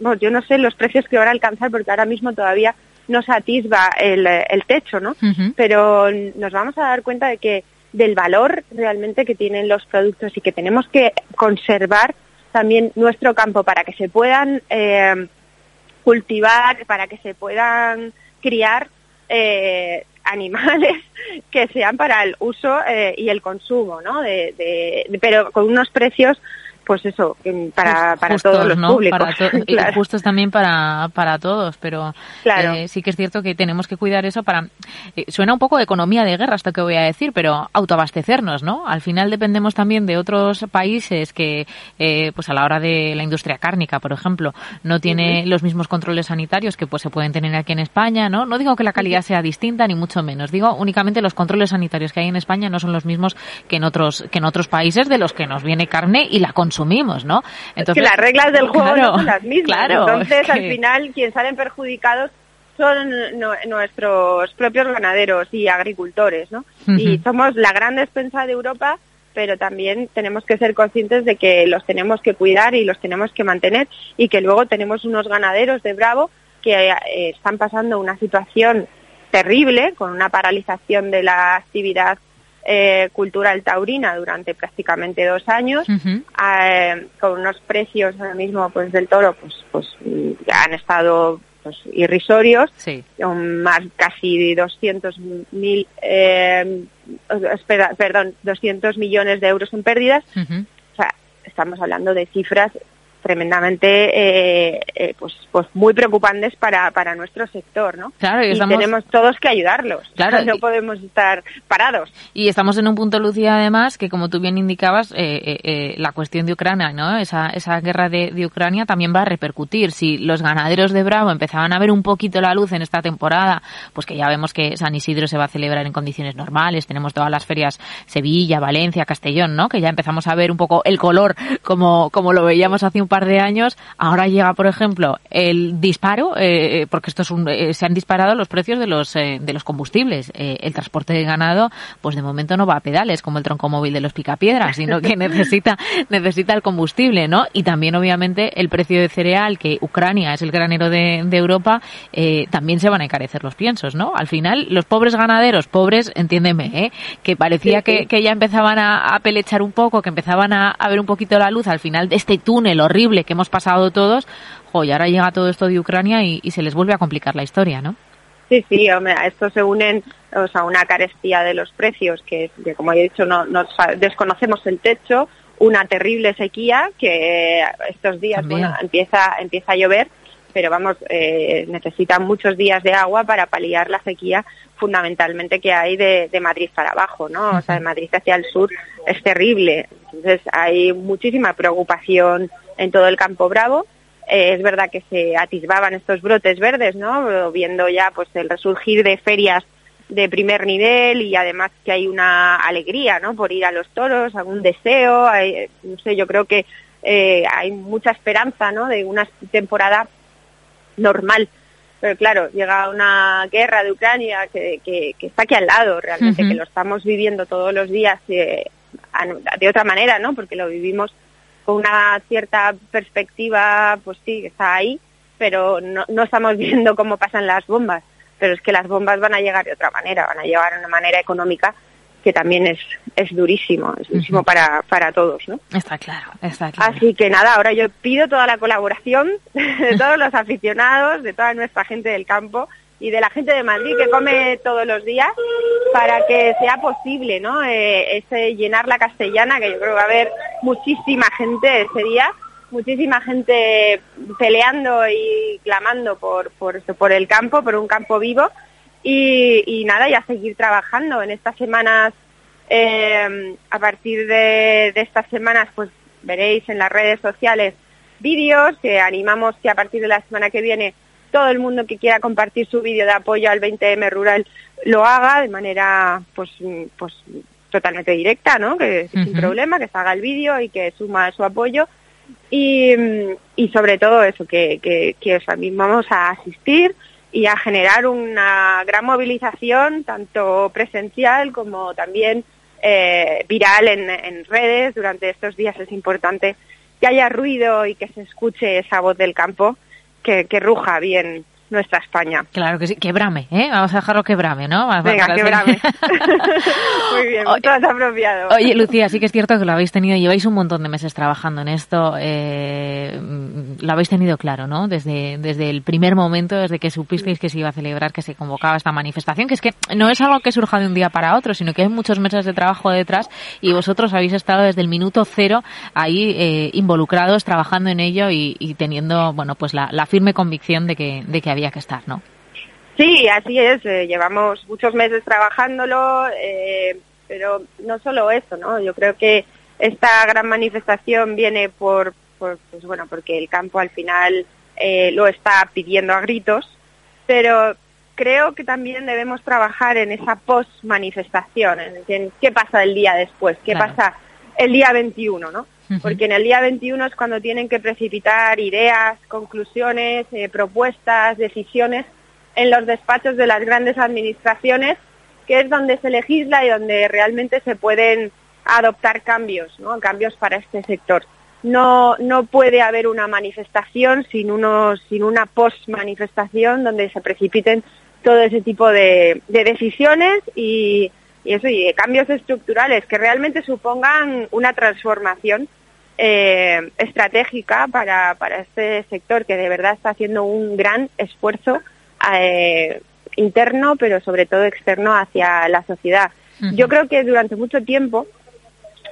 S9: bueno, yo no sé los precios que van a alcanzar porque ahora mismo todavía nos atisba el, el techo, ¿no? Pero nos vamos a dar cuenta de que del valor realmente que tienen los productos y que tenemos que conservar también nuestro campo para que se puedan eh, cultivar, para que se puedan criar eh, animales que sean para el uso eh, y el consumo, ¿no? De, pero con unos precios pues eso, para, para todos los públicos.
S2: Para Justos también para, para todos, pero eh, sí que es cierto que tenemos que cuidar eso para... Eh, suena un poco de economía de guerra esto que voy a decir, pero autoabastecernos, ¿no? Al final dependemos también de otros países que, eh, pues a la hora de la industria cárnica, por ejemplo, no tiene los mismos controles sanitarios que pues se pueden tener aquí en España, ¿no? No digo que la calidad sea distinta, ni mucho menos. Digo únicamente los controles sanitarios que hay en España no son los mismos que en otros, que en otros países de los que nos viene carne y la consumimos consumimos, ¿no?
S9: Entonces, que las reglas del juego no son las mismas. Entonces, al final, quien salen perjudicados son nuestros propios ganaderos y agricultores, ¿no? Y somos la gran despensa de Europa, pero también tenemos que ser conscientes de que los tenemos que cuidar y los tenemos que mantener y que luego tenemos unos ganaderos de Bravo que eh, están pasando una situación terrible con una paralización de la actividad eh, cultural taurina durante prácticamente dos años, eh, con unos precios ahora mismo pues del toro pues pues han estado pues, irrisorios, más casi 200 mil, eh, perdón, 200 millones de euros en pérdidas. O sea, estamos hablando de cifras tremendamente eh, eh, pues pues muy preocupantes para, para nuestro sector no
S2: claro
S9: y, tenemos todos que ayudarlos. Claro no podemos estar parados.
S2: Y estamos en un punto Lucía además que como tú bien indicabas eh, la cuestión de Ucrania no esa esa guerra de, de, Ucrania también va a repercutir. Si los ganaderos de Bravo empezaban a ver un poquito la luz en esta temporada pues que ya vemos que San Isidro se va a celebrar en condiciones normales. Tenemos todas las ferias Sevilla Valencia Castellón no que ya empezamos a ver un poco el color como como lo veíamos hace un par de años, ahora llega, por ejemplo, el disparo, eh, porque esto es un, eh, se han disparado los precios de los, eh, de los combustibles. el transporte de ganado, pues de momento no va a pedales como el tronco móvil de los picapiedras, sino que necesita, necesita el combustible, ¿no? Y también, obviamente, el precio de cereal, que Ucrania es el granero de, de Europa, también se van a encarecer los piensos, ¿no? Al final, los pobres ganaderos, pobres, entiéndeme, que parecía Que, que, ya empezaban a, a, pelechar un poco, que empezaban a, a ver un poquito la luz al final de este túnel horrible que hemos pasado todos, y ahora llega todo esto de Ucrania y, se les vuelve a complicar la historia, ¿no?
S9: Sí, sí, hombre, a esto se unen o sea, una carestía de los precios, que, como he dicho, no, desconocemos el techo, una terrible sequía que estos días empieza, empieza a llover, pero vamos, eh, necesitan muchos días de agua para paliar la sequía fundamentalmente que hay de, Madrid para abajo, ¿no? O sea, de Madrid hacia el sur es terrible. Entonces hay muchísima preocupación en todo el campo bravo. Eh, es verdad que se atisbaban estos brotes verdes, ¿no? Viendo ya pues el resurgir de ferias de primer nivel y además que hay una alegría, ¿no? Por ir a los toros, algún deseo, hay, no sé, yo creo que eh, hay mucha esperanza, ¿no? De una temporada normal. Pero claro, llega una guerra de Ucrania que, que, está aquí al lado realmente, que lo estamos viviendo todos los días eh, de otra manera, ¿no? Porque lo vivimos con una cierta perspectiva, pues sí, está ahí, pero no, no estamos viendo cómo pasan las bombas. Pero es que las bombas van a llegar de otra manera, van a llegar de una manera económica que también es, es durísimo, es durísimo para, para todos, ¿no?
S2: Está claro, está claro.
S9: Así que nada, ahora yo pido toda la colaboración de todos los aficionados, de toda nuestra gente del campo, y de la gente de Madrid que come todos los días para que sea posible, ¿no? Eh, ese llenar la castellana, que yo creo que va a haber muchísima gente ese día, muchísima gente peleando y clamando por, por, por el campo, por un campo vivo y, y nada, y a seguir trabajando en estas semanas. Eh, a partir de, de estas semanas, pues veréis en las redes sociales vídeos que animamos que a partir de la semana que viene todo el mundo que quiera compartir su vídeo de apoyo al 20M rural lo haga de manera pues pues totalmente directa, ¿no? Que sin problema, que se haga el vídeo y que suma su apoyo y, y sobre todo eso, que, que, que os animamos a asistir y a generar una gran movilización, tanto presencial como también eh, viral en, en redes. Durante estos días es importante que haya ruido y que se escuche esa voz del campo que, ruja bien nuestra España.
S2: Claro que sí, que brame, ¿eh? Vamos a dejarlo que brame, ¿no?
S9: Venga, que brame. Muy bien, más apropiado.
S2: Oye, Lucía, sí que es cierto que lo habéis tenido, lleváis un montón de meses trabajando en esto, eh, lo habéis tenido claro, ¿no? Desde, desde el primer momento, desde que supisteis que se iba a celebrar, que se convocaba esta manifestación, que es que no es algo que surja de un día para otro, sino que hay muchos meses de trabajo detrás y vosotros habéis estado desde el minuto cero ahí eh, involucrados, trabajando en ello y, y teniendo, bueno, pues la, la firme convicción de que, de que había que estar, ¿no?
S9: Sí, así es. Eh, llevamos muchos meses trabajándolo, eh, pero no solo eso, ¿no? Yo creo que esta gran manifestación viene por, por pues bueno, porque el campo al final eh, lo está pidiendo a gritos, pero creo que también debemos trabajar en esa post-manifestación, en, qué pasa el día después, qué
S2: Claro.
S9: pasa el día 21, ¿no? Porque en el día 21 es cuando tienen que precipitar ideas, conclusiones, eh, propuestas, decisiones en los despachos de las grandes administraciones, que es donde se legisla y donde realmente se pueden adoptar cambios, ¿no? Cambios para este sector. No, no puede haber una manifestación sin, unos, sin una post-manifestación donde se precipiten todo ese tipo de, de decisiones y, y eso, y cambios estructurales que realmente supongan una transformación eh, estratégica para, para este sector que de verdad está haciendo un gran esfuerzo eh, interno, pero sobre todo externo hacia la sociedad. Yo creo que durante mucho tiempo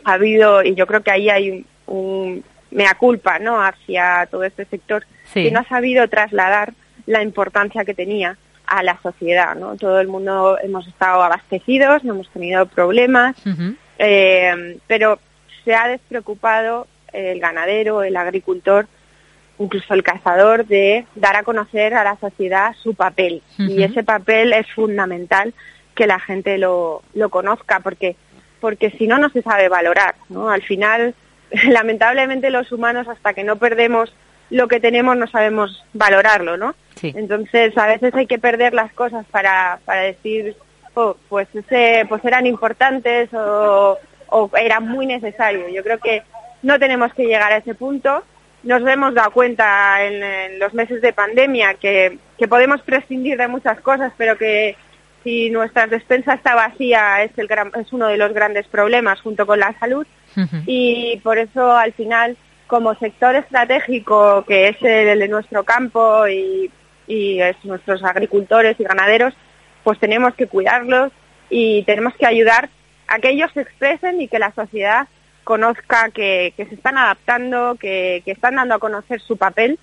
S9: ha habido, y yo creo que ahí hay un, un mea culpa ¿no? hacia todo este sector,
S2: Sí.
S9: que no ha sabido trasladar la importancia que tenía a la sociedad. ¿no? Todo el mundo hemos estado abastecidos, no hemos tenido problemas, eh, pero se ha despreocupado el ganadero, el agricultor, incluso el cazador, de dar a conocer a la sociedad su papel. Y ese papel es fundamental que la gente lo, lo conozca, porque, porque si no, no se sabe valorar. ¿no? Al final, lamentablemente los humanos, hasta que no perdemos lo que tenemos, no sabemos valorarlo, ¿no?
S2: Sí.
S9: Entonces, a veces hay que perder las cosas para, para decir, oh, pues, ese, pues eran importantes o, o era muy necesario. Yo creo que no tenemos que llegar a ese punto. Nos hemos dado cuenta en, en los meses de pandemia que, que podemos prescindir de muchas cosas, pero que si nuestra despensa está vacía es, el gran- es uno de los grandes problemas junto con la salud y por eso al final como sector estratégico que es el de nuestro campo y, y es nuestros agricultores y ganaderos pues tenemos que cuidarlos y tenemos que ayudar a que ellos se expresen y que la sociedad conozca que, que se están adaptando, que, que están dando a conocer su papel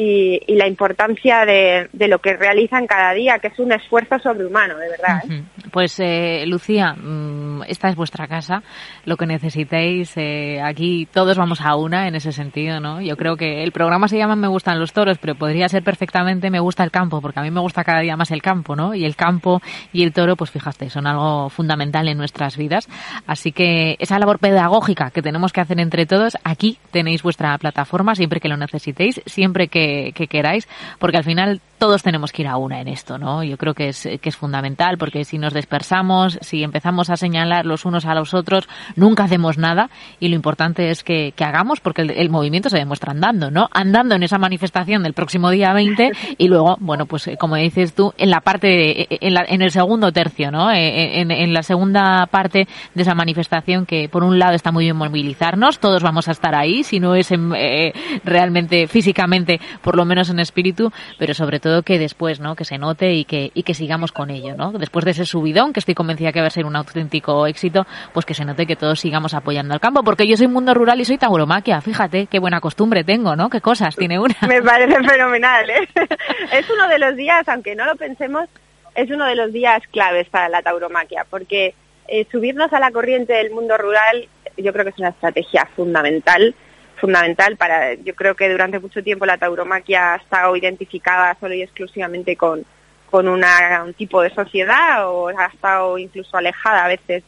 S9: y, la importancia de, lo que realizan cada día, que es un esfuerzo sobrehumano, de verdad. ¿eh?
S2: Pues eh, Lucía, mm, esta es vuestra casa, lo que necesitéis, eh, aquí todos vamos a una en ese sentido, ¿no? Yo creo que el programa se llama Me gustan los toros, pero podría ser perfectamente Me gusta el campo, porque a mí me gusta cada día más el campo, ¿no? Y el campo y el toro, pues fíjate, son algo fundamental en nuestras vidas. Así que esa labor pedagógica que tenemos que hacer entre todos, aquí tenéis vuestra plataforma siempre que lo necesitéis, siempre que, que queráis, porque al final todos tenemos que ir a una en esto, ¿no? Yo creo que es, que es fundamental, porque si nos dispersamos, si empezamos a señalar los unos a los otros, nunca hacemos nada y lo importante es que, hagamos, porque el, movimiento se demuestra andando, ¿no? Andando en esa manifestación del próximo día 20 y luego, bueno, pues eh, como dices tú, en la parte, de- en, la- en el segundo tercio, ¿no? Eh, En, la segunda parte de esa manifestación que por un lado está muy bien movilizarnos, todos vamos a estar ahí, si no es en, eh, realmente físicamente, por lo menos en espíritu, pero sobre todo que después, ¿no? Que se note y que, y que sigamos con ello, ¿no? Después de ese subidón, que estoy convencida que va a ser un auténtico éxito, pues que se note que todos sigamos apoyando al campo, porque yo soy mundo rural y soy tauromaquia, fíjate qué buena costumbre tengo, ¿no? Qué cosas tiene una.
S9: Me parece fenomenal, ¿eh? Es uno de los días, aunque no lo pensemos, es uno de los días claves para la tauromaquia, porque eh, subirnos a la corriente del mundo rural yo creo que es una estrategia fundamental, fundamental para, yo creo que durante mucho tiempo la tauromaquia ha estado identificada solo y exclusivamente con, con una- un tipo de sociedad o ha estado incluso alejada a veces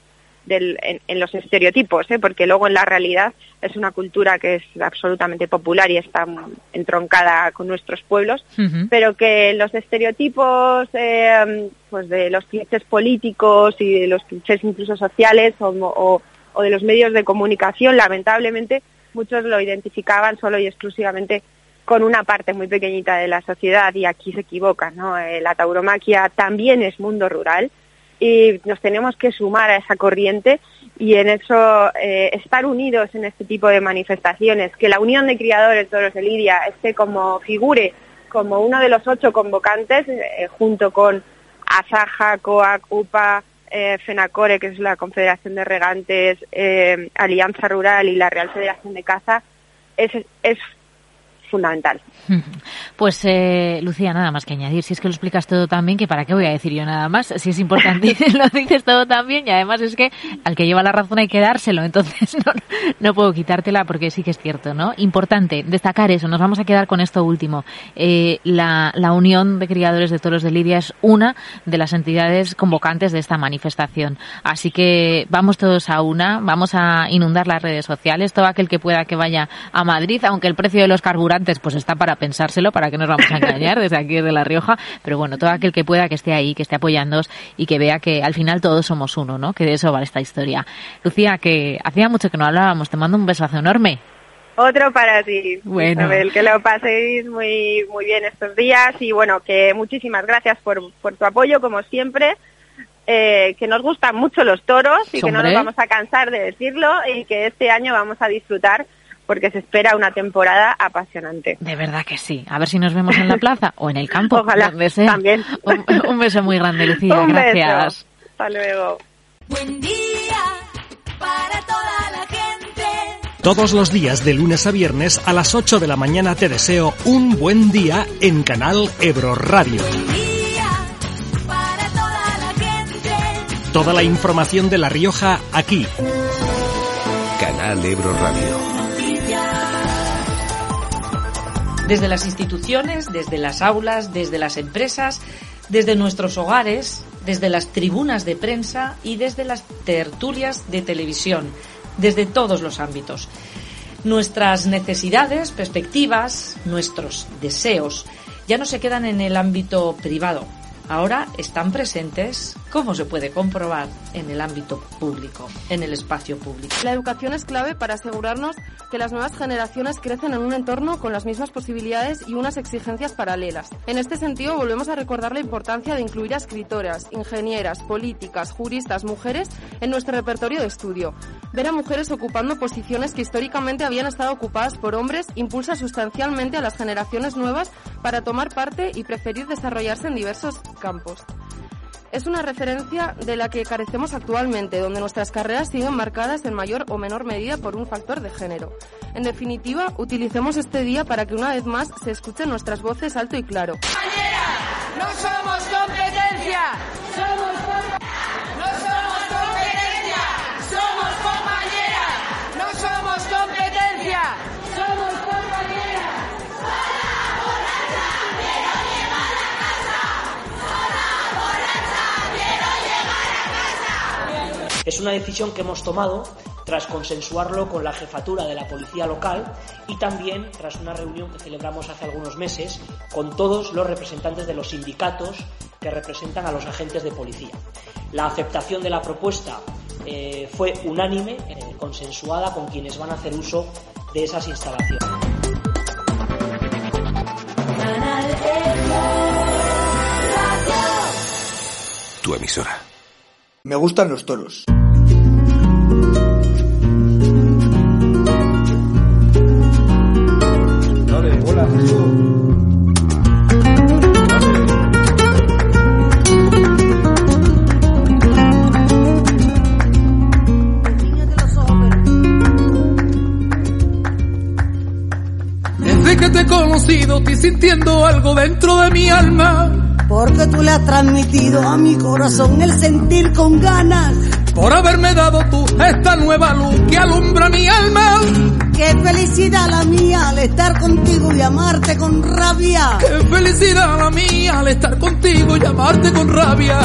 S9: del- en, en los estereotipos, ¿eh? porque luego en la realidad es una cultura que es absolutamente popular y está entroncada con nuestros pueblos, pero que los estereotipos eh, pues de los clichés políticos y de los clichés incluso sociales o, o- o de los medios de comunicación, lamentablemente muchos lo identificaban solo y exclusivamente con una parte muy pequeñita de la sociedad y aquí se equivocan, ¿no? Eh, la tauromaquia también es mundo rural y nos tenemos que sumar a esa corriente y en eso eh, estar unidos en este tipo de manifestaciones, que la Unión de Criadores Toros de Lidia esté como figure como uno de los ocho convocantes eh, junto con Asaja, COAC, UPA, eh, FENACORE, que es la Confederación de Regantes, Alianza Rural y la Real Federación de Caza, es, es fundamental.
S2: Pues eh, Lucía, nada más que añadir. Si es que lo explicas todo tan bien, que para qué voy a decir yo nada más. Si es importante, lo dices todo tan bien y además es que al que lleva la razón hay que dárselo. Entonces no, no puedo quitártela porque sí que es cierto, ¿no? Importante destacar eso. Nos vamos a quedar con esto último. Eh, la, la Unión de Criadores de Toros de Lidia es una de las entidades convocantes de esta manifestación. Así que vamos todos a una, vamos a inundar las redes sociales. Todo aquel que pueda que vaya a Madrid, aunque el precio de los carburantes pues está para pensárselo, para que nos vamos a engañar desde aquí de La Rioja, pero bueno, todo aquel que pueda que esté ahí, que esté apoyándonos y que vea que al final todos somos uno, ¿no? Que de eso vale esta historia. Lucía, que hacía mucho que no hablábamos, te mando un besazo enorme.
S9: Otro para ti,
S2: Bueno.
S9: Isabel, que lo paséis muy muy bien estos días y bueno, que muchísimas gracias por, por tu apoyo como siempre. eh, que nos gustan mucho los toros y que no nos vamos a cansar de decirlo y que este año vamos a disfrutar porque se espera una temporada apasionante.
S2: De verdad que sí. A ver si nos vemos en la plaza o en el campo,
S9: Ojalá,
S2: donde sea.
S9: también.
S2: Un, un beso muy grande, Lucía.
S9: Un beso.
S2: Gracias.
S9: Hasta luego.
S10: Buen día para toda la gente.
S4: Todos los días de lunes a viernes a las 8 de la mañana te deseo un buen día en Canal Ebro Radio.
S10: Día para toda la gente.
S4: Toda la información de La Rioja aquí.
S11: Canal Ebro Radio.
S12: Desde las instituciones, desde las aulas, desde las empresas, desde nuestros hogares, desde las tribunas de prensa y desde las tertulias de televisión, desde todos los ámbitos. Nuestras necesidades, perspectivas, nuestros deseos ya no se quedan en el ámbito privado, ahora están presentes, como se puede comprobar, en el ámbito público, en el espacio público.
S13: La educación es clave para asegurarnos que las nuevas generaciones crecen en un entorno con las mismas posibilidades y unas exigencias paralelas. En este sentido, volvemos a recordar la importancia de incluir a escritoras, ingenieras, políticas, juristas, mujeres en nuestro repertorio de estudio. Ver a mujeres ocupando posiciones que históricamente habían estado ocupadas por hombres impulsa sustancialmente a las generaciones nuevas para tomar parte y preferir desarrollarse en diversos campos. Es una referencia de la que carecemos actualmente, donde nuestras carreras siguen marcadas en mayor o menor medida por un factor de género. En definitiva, utilicemos este día para que una vez más se escuchen nuestras voces alto y claro.
S3: No somos competencia. Somos
S14: Es una decisión que hemos tomado tras consensuarlo con la jefatura de la policía local y también tras una reunión que celebramos hace algunos meses con todos los representantes de los sindicatos que representan a los agentes de policía. La aceptación de la propuesta eh, fue unánime, eh, consensuada con quienes van a hacer uso de esas instalaciones.
S10: Canal Ebro Radio.
S11: Tu emisora.
S7: Me gustan los toros.
S3: Desde que te he conocido, estoy sintiendo algo dentro de mi alma.
S15: Porque tú le has transmitido a mi corazón el sentir con ganas.
S3: Por haberme dado tú esta nueva luz que alumbra mi alma.
S15: Qué felicidad la mía al estar contigo y amarte con rabia.
S3: Qué felicidad la mía al estar contigo y amarte con rabia.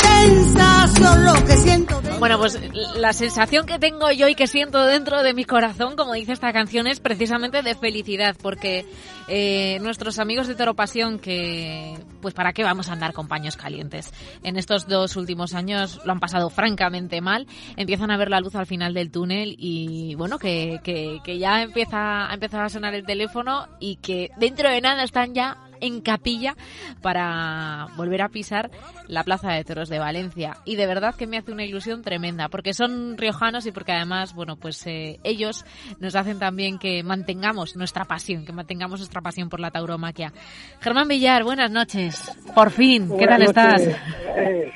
S15: Sensación lo que siento de
S2: Bueno, pues la sensación que tengo yo y que siento dentro de mi corazón, como dice esta canción, es precisamente de felicidad, porque eh, nuestros amigos de Toro Pasión, que pues para qué vamos a andar con paños calientes, en estos dos últimos años lo han pasado francamente mal, empiezan a ver la luz al final del túnel y bueno, que, que, que ya empieza a empezar a sonar el teléfono y que dentro de nada están ya en capilla para volver a pisar la Plaza de Toros de Valencia. Y de verdad que me hace una ilusión tremenda, porque son riojanos y porque además, bueno, pues eh, ellos nos hacen también que mantengamos nuestra pasión, que mantengamos nuestra pasión por la tauromaquia. Germán Villar, buenas noches. Por fin, ¿qué tal estás?
S16: Eh,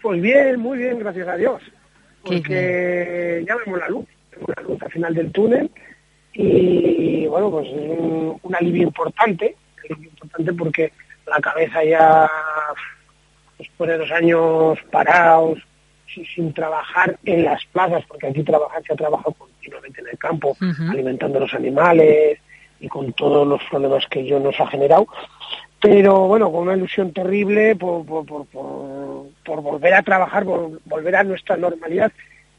S16: pues bien, muy bien, gracias a Dios. Porque ya vemos la luz, vemos la luz al final del túnel y bueno, pues es un, un alivio importante es muy importante porque la cabeza ya después de dos años parados, sin, trabajar en las plazas, porque aquí trabajar se ha trabajado continuamente en el campo, alimentando a los animales y con todos los problemas que ello nos ha generado. Pero bueno, con una ilusión terrible por, por, por, por, por volver a trabajar, por volver a nuestra normalidad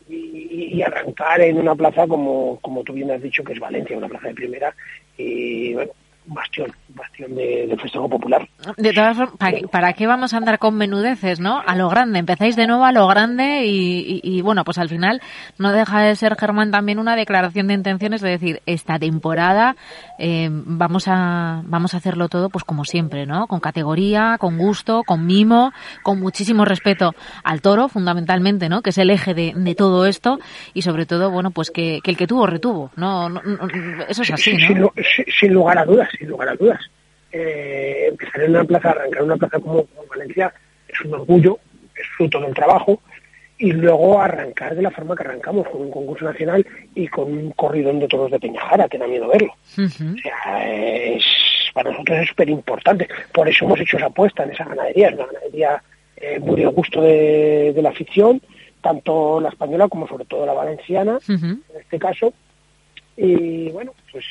S16: y, y arrancar en una plaza como, como tú bien has dicho, que es Valencia, una plaza de primera. Y bueno, un bastión, un bastión de, del festejo popular.
S2: De todas formas, ¿para, para qué vamos a andar con menudeces, no? A lo grande, empezáis de nuevo a lo grande y, y- y, bueno, pues al final no deja de ser, Germán, también una declaración de intenciones de decir, esta temporada eh, vamos a vamos a hacerlo todo pues como siempre, ¿no? Con categoría, con gusto, con mimo, con muchísimo respeto al toro, fundamentalmente, ¿no? Que es el eje de, de todo esto y sobre todo, bueno, pues que, que el que tuvo, retuvo, ¿no? no- no- eso es así,
S16: Sí,
S2: ¿no?
S16: sin lugar a dudas, sin lugar a dudas. Eh, empezar en una plaza, arrancar en una plaza como, como Valencia es un orgullo, es fruto del trabajo, y luego arrancar de la forma que arrancamos, con un concurso nacional y con un corridón de toros de Peñajara, que da miedo verlo. O sea, es, para nosotros es súper importante. Por eso hemos hecho esa apuesta en esa ganadería. Es una ganadería eh, muy de gusto de, de la afición, tanto la española como sobre todo la valenciana, en este caso. Y bueno, pues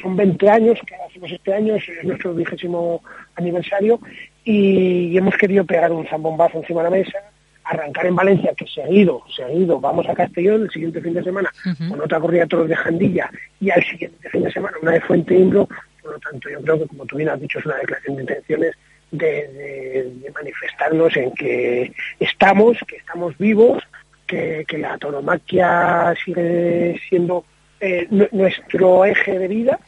S16: son 20 años que hacemos este año, es es nuestro vigésimo aniversario y hemos querido pegar un zambombazo encima de la mesa, arrancar en Valencia, que seguido, seguido, vamos a Castellón el siguiente fin de semana con otra corrida de toros de Jandilla y al siguiente fin de semana una de Fuente Imbro, por lo tanto yo creo que como tú bien has dicho es una declaración de intenciones de, de- de manifestarnos en que estamos, que estamos vivos, que, que la tauromaquia sigue siendo eh, nu- nuestro eje de vida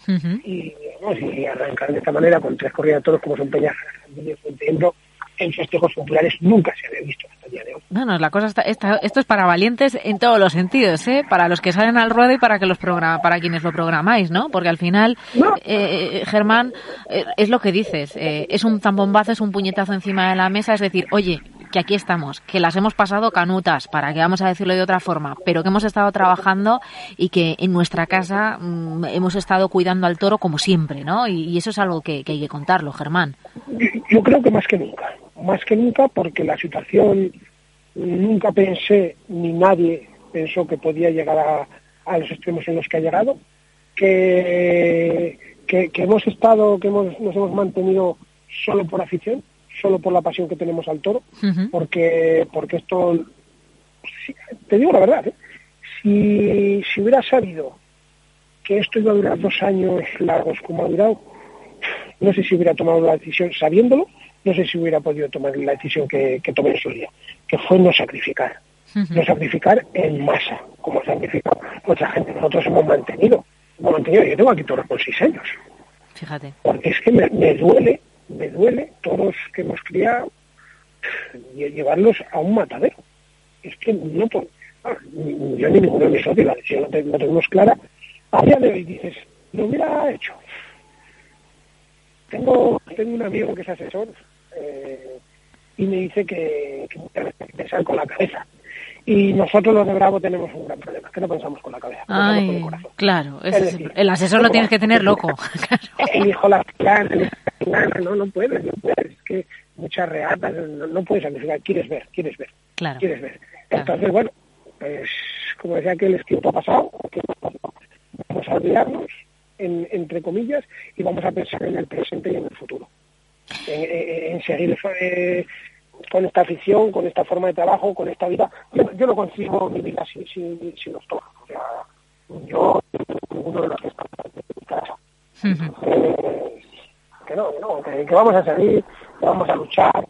S16: y, vamos, y arrancar de esta manera con tres corridas de toros como son Peñas, Jandilla y Fuente Imbro, en festejos populares nunca se había visto hasta el día de hoy.
S2: Bueno, la cosa está, está- esto es para valientes en todos los sentidos, ¿eh? Para los que salen al ruedo y para que los programa, para quienes lo programáis, ¿no? Porque al final, eh, Germán, eh, es lo que dices, eh, es un zambombazo, es un puñetazo encima de la mesa, es decir, oye, que aquí estamos, que las hemos pasado canutas, para que vamos a decirlo de otra forma, pero que hemos estado trabajando y que en nuestra casa mm, hemos estado cuidando al toro como siempre, ¿no? Y, eso es algo que, hay que contarlo, Germán.
S16: Yo, creo que más que nunca, más que nunca porque la situación nunca pensé ni nadie pensó que podía llegar a, a los extremos en los que ha llegado, que, que, que hemos estado, que hemos, nos hemos mantenido solo por afición, solo por la pasión que tenemos al toro, porque porque esto, te digo la verdad, ¿eh? si, si hubiera sabido que esto iba a durar dos años largos como ha durado, no sé si hubiera tomado la decisión sabiéndolo, no sé si hubiera podido tomar la decisión que, que tomé en su día, que fue no sacrificar, no sacrificar en masa, como ha sacrificado mucha gente. Nosotros hemos mantenido, hemos mantenido, yo tengo aquí toros con seis años,
S2: Fíjate.
S16: porque es que me, me duele, me duele todos que hemos criado lle- llevarlos a un matadero. Es que no por, ah, yo ni ninguno de mis socios, la decisión la tenemos clara. A día de hoy dices, lo hubiera hecho. Tengo, tengo un amigo que es asesor eh, y me dice que, que pensar con la cabeza. Y nosotros los de Bravo tenemos un gran problema, que no pensamos con la cabeza, pensamos con el
S2: Ay,
S16: corazón.
S2: claro,
S16: Es
S2: es-
S16: decir,
S2: el asesor lo tienes que tener loco.
S16: la plana, elijo la plana, no, no puedes, no puedes, es que muchas reatas, no, no puedes sacrificar, quieres ver, quieres ver,
S2: Claro.
S16: quieres ver. Entonces, bueno, pues como decía aquel, es tiempo ha pasado, vamos a olvidarnos, en- entre comillas, y vamos a pensar en el presente y en el futuro. En, en- en seguir eh, con esta afición, con esta forma de trabajo, con esta vida. Yo, yo no concibo mi vida sin, sin, sin los toros. O sea, yo, uno de los que está en mi casa. Eh, que no, que no, que, que vamos a salir, que vamos a luchar,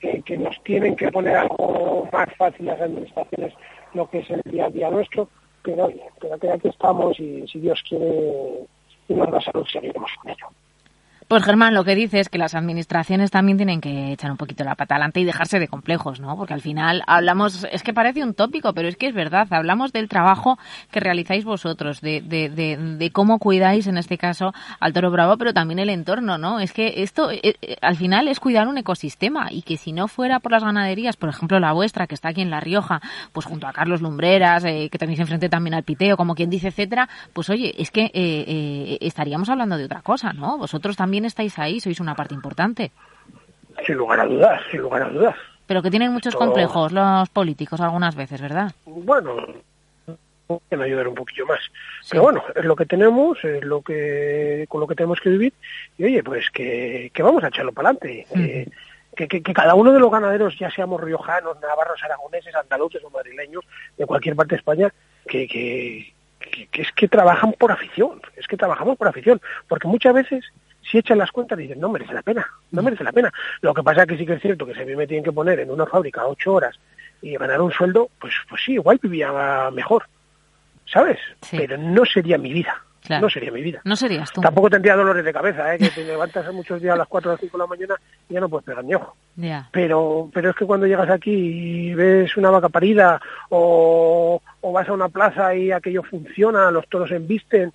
S16: que, que nos tienen que poner algo más fácil las administraciones, lo que es el día a día nuestro, pero oye, pero que aquí estamos y si Dios quiere y nos da salud seguiremos con ello.
S2: Pues Germán, lo que dice es que las administraciones también tienen que echar un poquito la pata adelante y dejarse de complejos, ¿no? Porque al final hablamos, es que parece un tópico, pero es que es verdad, hablamos del trabajo que realizáis vosotros, de, de, de, de cómo cuidáis, en este caso, al toro bravo, pero también el entorno, ¿no? Es que esto, eh, eh, al final, es cuidar un ecosistema y que si no fuera por las ganaderías, por ejemplo, la vuestra, que está aquí en La Rioja, pues junto a Carlos Lumbreras, eh, que tenéis enfrente también al Piteo, como quien dice, etcétera, pues oye, es que eh, eh, estaríamos hablando de otra cosa, ¿no? Vosotros también estáis ahí, sois una parte importante.
S16: Sin lugar a dudas, sin lugar a dudas.
S2: Pero que tienen muchos
S16: Esto-
S2: complejos los políticos algunas veces, ¿verdad?
S16: Bueno, pueden ayudar un poquillo más. Pero bueno, es lo que tenemos, es lo que con lo que tenemos que vivir. Y oye, pues que, que vamos a echarlo para adelante. Eh, que, que, que cada uno de los ganaderos, ya seamos riojanos, navarros, aragoneses, andaluces o madrileños, de cualquier parte de España, que, que es que trabajan por afición, es que trabajamos por afición, porque muchas veces si echan las cuentas dicen, no merece la pena, no merece la pena. Lo que pasa es que sí que es cierto que si a mí me tienen que poner en una fábrica ocho horas y ganar un sueldo, pues, pues sí, igual vivía mejor, ¿sabes? Pero no sería mi vida,
S2: Claro.
S16: no sería mi vida.
S2: No serías tú.
S16: Tampoco tendría dolores de cabeza, ¿eh? que te levantas muchos días a las 4 o las 5 de la mañana y ya no puedes pegar ni ojo. Pero, pero es que cuando llegas aquí y ves una vaca parida o, o vas a una plaza y aquello funciona, los toros embisten,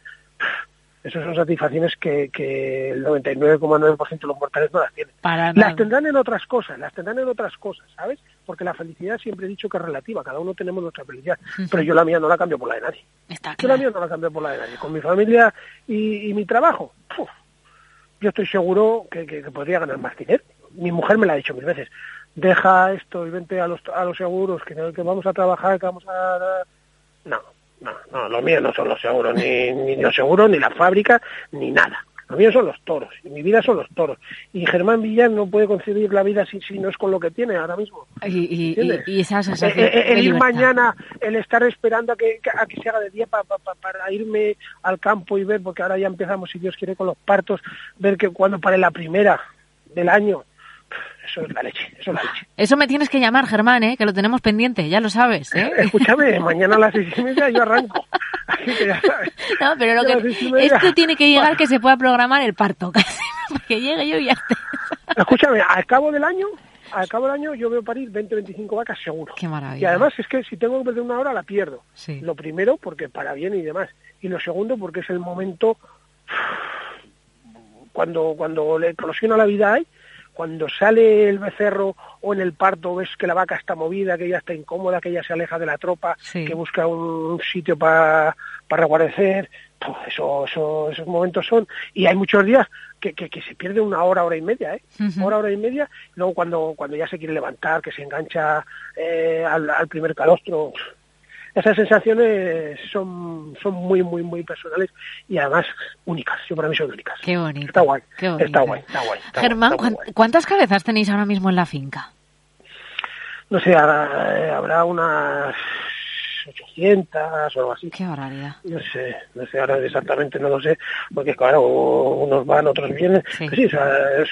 S16: esas son satisfacciones que, que el 99,9% de los mortales no las tienen.
S2: Para
S16: Las tendrán en otras cosas, las tendrán en otras cosas, ¿sabes? Porque la felicidad siempre he dicho que es relativa, cada uno tenemos nuestra felicidad, pero yo la mía no la cambio por la de nadie.
S2: Está
S16: Yo la mía no la cambio por la de nadie. Con mi familia y, y mi trabajo, ¡puf! yo estoy seguro que, que- que podría ganar más dinero. Mi mujer me lo ha dicho mil veces. Deja esto y vente a los, a los seguros, que, que vamos a trabajar, que vamos a... No, no, no, lo mío no son los seguros, ni, ni los seguros, ni la fábrica, ni nada. Lo mío son los toros, y mi vida son los toros. Y Germán Villán no puede concebir la vida si, si no es con lo que tiene ahora mismo.
S2: Y, y- y- y esa sensación
S16: Eh, eh,
S2: de
S16: el ir mañana, el estar esperando a que, a que se haga de día pa- pa- pa- para irme al campo y ver, porque ahora ya empezamos, si Dios quiere, con los partos, ver que cuando pare la primera del año, eso es la leche, eso es la leche.
S2: Eso me tienes que llamar, Germán, ¿eh? que lo tenemos pendiente, ya lo sabes. ¿eh?
S16: Escúchame, mañana a las seis y media yo arranco. Así que ya sabes.
S2: No, pero lo que esto tiene que llegar que se pueda programar el parto, casi, para que llegue yo y ya esté.
S16: Escúchame, al cabo del año, al cabo del año yo veo parir 20, 25 vacas seguro.
S2: Qué maravilla.
S16: Y además es que si tengo que perder una hora la pierdo.
S2: Sí.
S16: Lo primero porque para bien y demás. Y lo segundo porque es el momento cuando cuando le eclosiona la vida hay, cuando sale el becerro o en el parto ves que la vaca está movida, que ella está incómoda, que ella se aleja de la tropa,
S2: Sí.
S16: que busca un sitio para para reguarecer, puf, eso, eso, esos momentos son. Y hay muchos días que, que, que se pierde una hora, hora y media, ¿eh? Hora, hora y media. y Luego cuando, cuando ya se quiere levantar, que se engancha eh, al, al primer calostro, esas sensaciones son, son muy, muy, muy personales y además únicas. Yo para mí son únicas.
S2: Qué bonito.
S16: Está guay.
S2: Qué bonito.
S16: Está guay, está guay. está
S2: Germán,
S16: guay, está muy
S2: ¿cuán-
S16: guay.
S2: ¿cuántas cabezas tenéis ahora mismo en la finca?
S16: No sé, habrá, eh, habrá unas 800 o algo así.
S2: Qué barbaridad.
S16: No sé, no sé, ahora exactamente no lo sé, porque claro, unos van, otros vienen.
S2: Sí.
S16: Pues sí,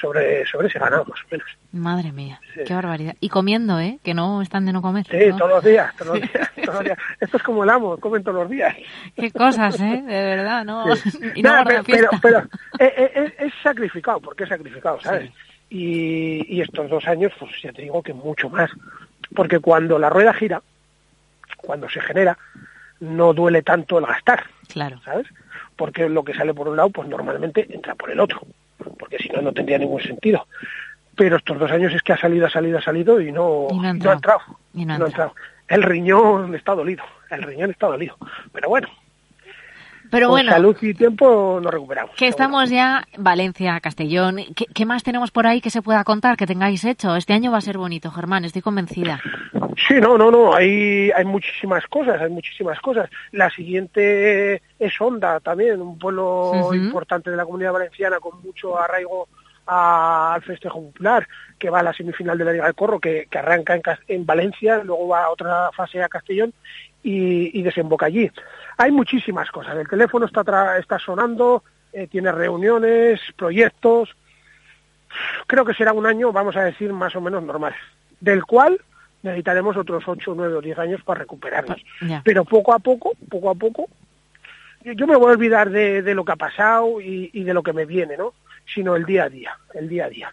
S16: sobre, sobre ese ganado, más o menos.
S2: Madre mía, qué barbaridad. Y comiendo, ¿eh? Que no están de no comer.
S16: Sí,
S2: ¿no?
S16: todos los días, todos los días, todos los días. Esto es como el amo, comen todos los días.
S2: Qué cosas, ¿eh? De verdad, ¿no?
S16: Sí.
S2: Y no
S16: Nada,
S2: guardan
S16: pero, pero, pero, eh, eh, eh, es sacrificado, porque es sacrificado, ¿sabes? Y, y estos dos años, pues ya te digo que mucho más. Porque cuando la rueda gira, cuando se genera, no duele tanto el gastar,
S2: Claro.
S16: ¿sabes? Porque lo que sale por un lado, pues normalmente entra por el otro, porque si no, no tendría ningún sentido. Pero estos dos años es que ha salido, ha salido, ha salido y no,
S2: Y no ha
S16: y no ha
S2: entrado. Y no ha
S16: entrado. El riñón está dolido, el riñón está dolido. Pero bueno,
S2: Pero
S16: con
S2: bueno,
S16: salud y tiempo nos recuperamos.
S2: que estamos ya Valencia, Castellón. ¿Qué, qué más tenemos por ahí que se pueda contar, que tengáis hecho? Este año va a ser bonito, Germán, estoy convencida.
S16: Sí, no, no, no, hay, hay muchísimas cosas, hay muchísimas cosas. La siguiente es Honda también, un pueblo importante de la comunidad valenciana con mucho arraigo al festejo popular, que va a la semifinal de la Liga del Corro, que, que arranca en, en Valencia, luego va a otra fase a Castellón y, y desemboca allí. Hay muchísimas cosas. El teléfono está, tra- está sonando, eh, tiene reuniones, proyectos. Creo que será un año, vamos a decir, más o menos normal, del cual necesitaremos otros 8, 9 o 10 años para recuperarnos. Pero poco a poco, poco a poco, yo me voy a olvidar de, de lo que ha pasado y, y de lo que me viene, ¿no? Sino el día a día, el día a día.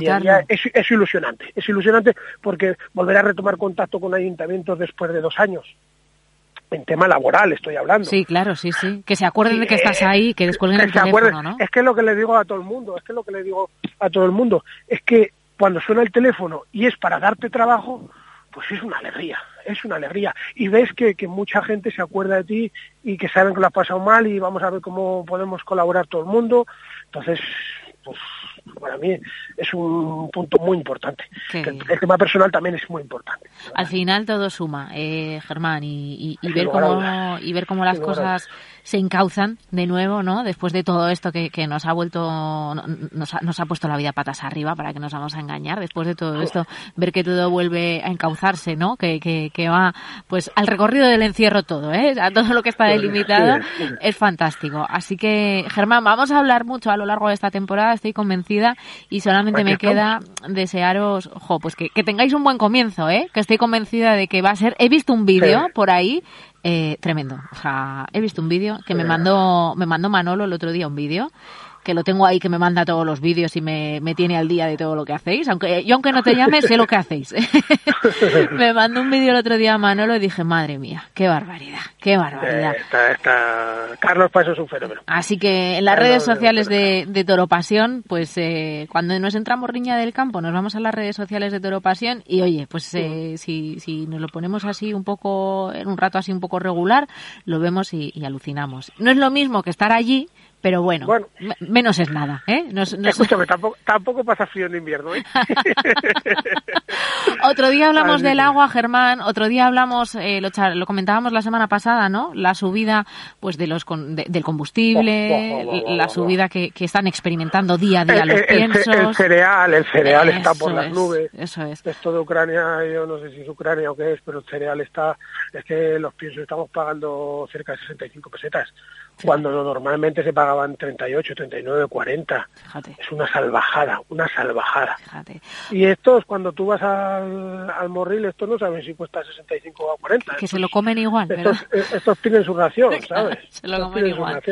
S2: Y el
S16: día es, es ilusionante, es ilusionante porque volver a retomar contacto con ayuntamientos después de dos años, en tema laboral estoy hablando.
S2: Sí, claro, sí, sí. Que se acuerden de que estás
S16: eh,
S2: ahí, que descuelguen
S16: Que
S2: el
S16: se
S2: teléfono,
S16: acuerden.
S2: ¿no?
S16: Es que es lo que le digo a todo el mundo, es que es lo que le digo a todo el mundo, es que cuando suena el teléfono y es para darte trabajo, pues es una alegría, es una alegría. Y ves que, que mucha gente se acuerda de ti y que saben que lo has pasado mal y vamos a ver cómo podemos colaborar todo el mundo. Entonces, pues para mí es un punto muy importante. Que el, tema personal también es muy importante.
S2: Al final todo suma, eh, Germán, y, y- y
S16: Sin
S2: ver
S16: a
S2: cómo y ver cómo las cosas se encauzan de nuevo, ¿no? Después de todo esto que, que nos ha vuelto, no- nos ha, nos ha puesto la vida patas arriba, para que nos vamos a engañar. Después de todo esto, ver que todo vuelve a encauzarse, ¿no? Que, que, que va, pues, al recorrido del encierro todo, ¿eh? A todo lo que está delimitado, es fantástico. Así que, Germán, vamos a hablar mucho a lo largo de esta temporada, estoy y solamente
S16: Aquí
S2: me
S16: estamos.
S2: queda desearos, jo, pues que, que tengáis un buen comienzo, ¿eh? Que estoy convencida de que va a ser. He visto un vídeo
S16: Sí.
S2: por ahí eh, tremendo. O sea, he visto un vídeo que me mandó me mandó Manolo el otro día un vídeo que lo tengo ahí que me manda todos los vídeos y me, me tiene al día de todo lo que hacéis, aunque yo aunque no te llame sé lo que hacéis. me mandó un vídeo el otro día Manolo y dije, madre mía, qué barbaridad, qué barbaridad.
S16: Eh, está, está... Carlos Paso es un fenómeno.
S2: Así que en las redes sociales de, de Toro Pasión, pues eh, cuando nos entramos riña del campo, nos vamos a las redes sociales de Toro Pasión y oye, pues eh, si, si nos lo ponemos así un poco, en un rato así un poco regular, lo vemos y, y alucinamos. No es lo mismo que estar allí, pero bueno,
S16: Bueno.
S2: me- menos es nada, ¿eh? Nos- nos-
S16: Escúchame, tampoco, tampoco pasa frío en invierno, ¿eh?
S2: Otro día hablamos del agua, Germán. Otro día hablamos, eh, lo, lo comentábamos la semana pasada, ¿no? La subida, pues, de los con- de- del combustible,
S16: Buah, buah, buah,
S2: la subida que, que están experimentando día a día
S16: El,
S2: los
S16: el- el ce- el
S2: piensos.
S16: cereal, el cereal está por las
S2: es,
S16: nubes.
S2: Eso es.
S16: Esto de Ucrania, yo no sé si es Ucrania o qué es, pero el cereal está, es que los piensos estamos pagando cerca de 65 pesetas, cuando no- normalmente se pagaban 38, 39, 40.
S2: Fíjate,
S16: Es una salvajada, una salvajada.
S2: fíjate.
S16: Y estos, cuando tú vas al, al morril, estos no saben si cuesta 65 o 40.
S2: Que se lo comen igual, ¿verdad?
S16: Estos, eh, estos tienen su ración, ¿sabes?
S2: Se lo
S16: Estos
S2: comen igual.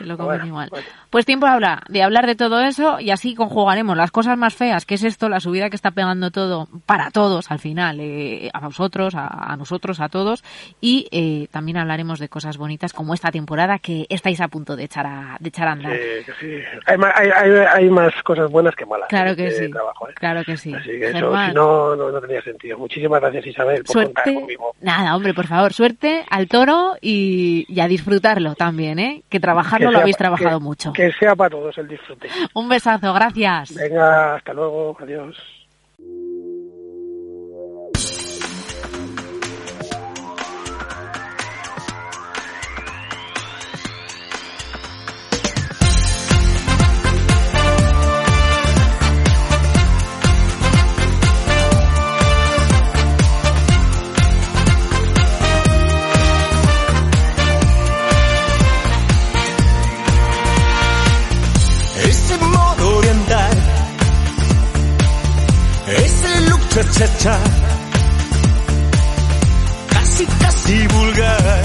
S16: Ración.
S2: Se lo
S16: Pero
S2: comen
S16: bueno,
S2: igual.
S16: bueno.
S2: Pues tiempo habla de hablar de todo eso y así conjugaremos las cosas más feas, que es esto, la subida que está pegando todo, para todos al final, eh, a vosotros, a, a nosotros, a todos, y eh, también hablaremos de cosas bonitas como esta temporada que estáis a punto de echar a, de echar a andar.
S16: Sí, sí. Hay, ma- hay, hay, hay más cosas buenas que malas.
S2: Claro
S16: en
S2: que
S16: este
S2: sí,
S16: trabajo, ¿eh?
S2: claro que sí.
S16: Así que eso, si no, no, no tenía sentido. Muchísimas gracias, Isabel, por contar
S2: suerte,
S16: conmigo.
S2: nada, hombre, por favor, suerte al toro y, y a disfrutarlo también, ¿eh? Que lo
S16: sea
S2: habéis trabajado
S16: que-
S2: mucho.
S16: Que sea para todos el disfrute.
S2: Un besazo, gracias.
S16: Venga, hasta luego, adiós.
S8: Cha-cha-cha, casi casi. Vulgar,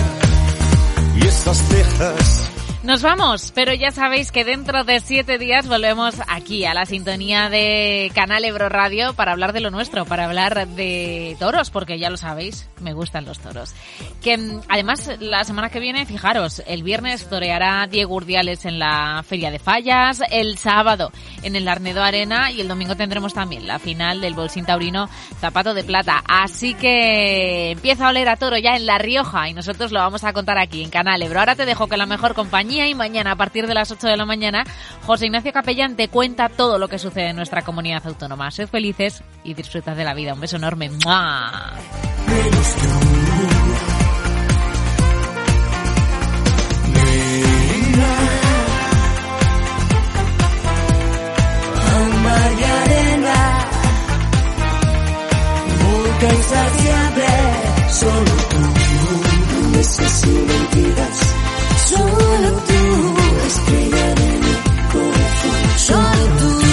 S8: y esas cejas.
S2: Nos vamos, pero ya sabéis que dentro de siete días volvemos aquí a la sintonía de Canal Ebro Radio para hablar de lo nuestro, para hablar de toros, porque ya lo sabéis, me gustan los toros. Que además la semana que viene, fijaros, el viernes toreará Diego Urdiales en la Feria de Fallas, el sábado en el Arnedo Arena y el domingo tendremos también la final del Bolsín Taurino Zapato de Plata. Así que empieza a oler a toro ya en La Rioja y nosotros lo vamos a contar aquí en Canal Ebro. Ahora te dejo con la mejor compañía y mañana a partir de las 8 de la mañana José Ignacio Capellán te cuenta todo lo que sucede en nuestra comunidad autónoma. Sed felices y disfrutad de la vida. Un beso enorme. ¡Mua!
S8: tu, estrella de mi corazón.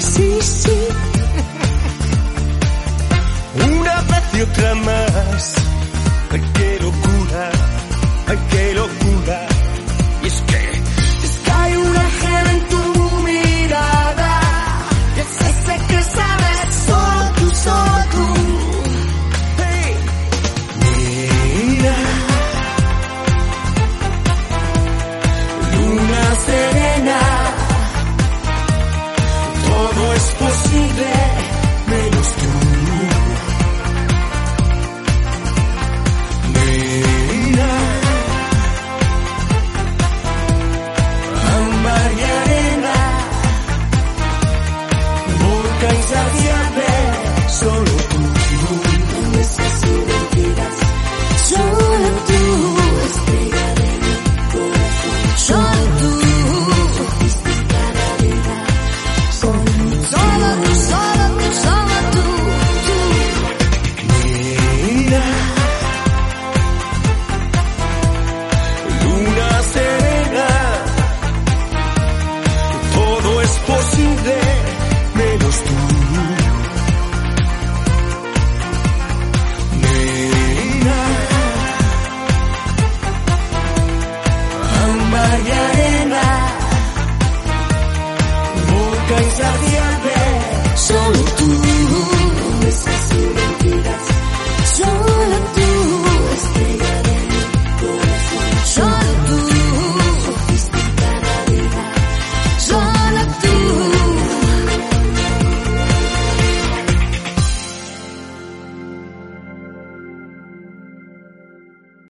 S8: Sí, sí. Una vez y otra más.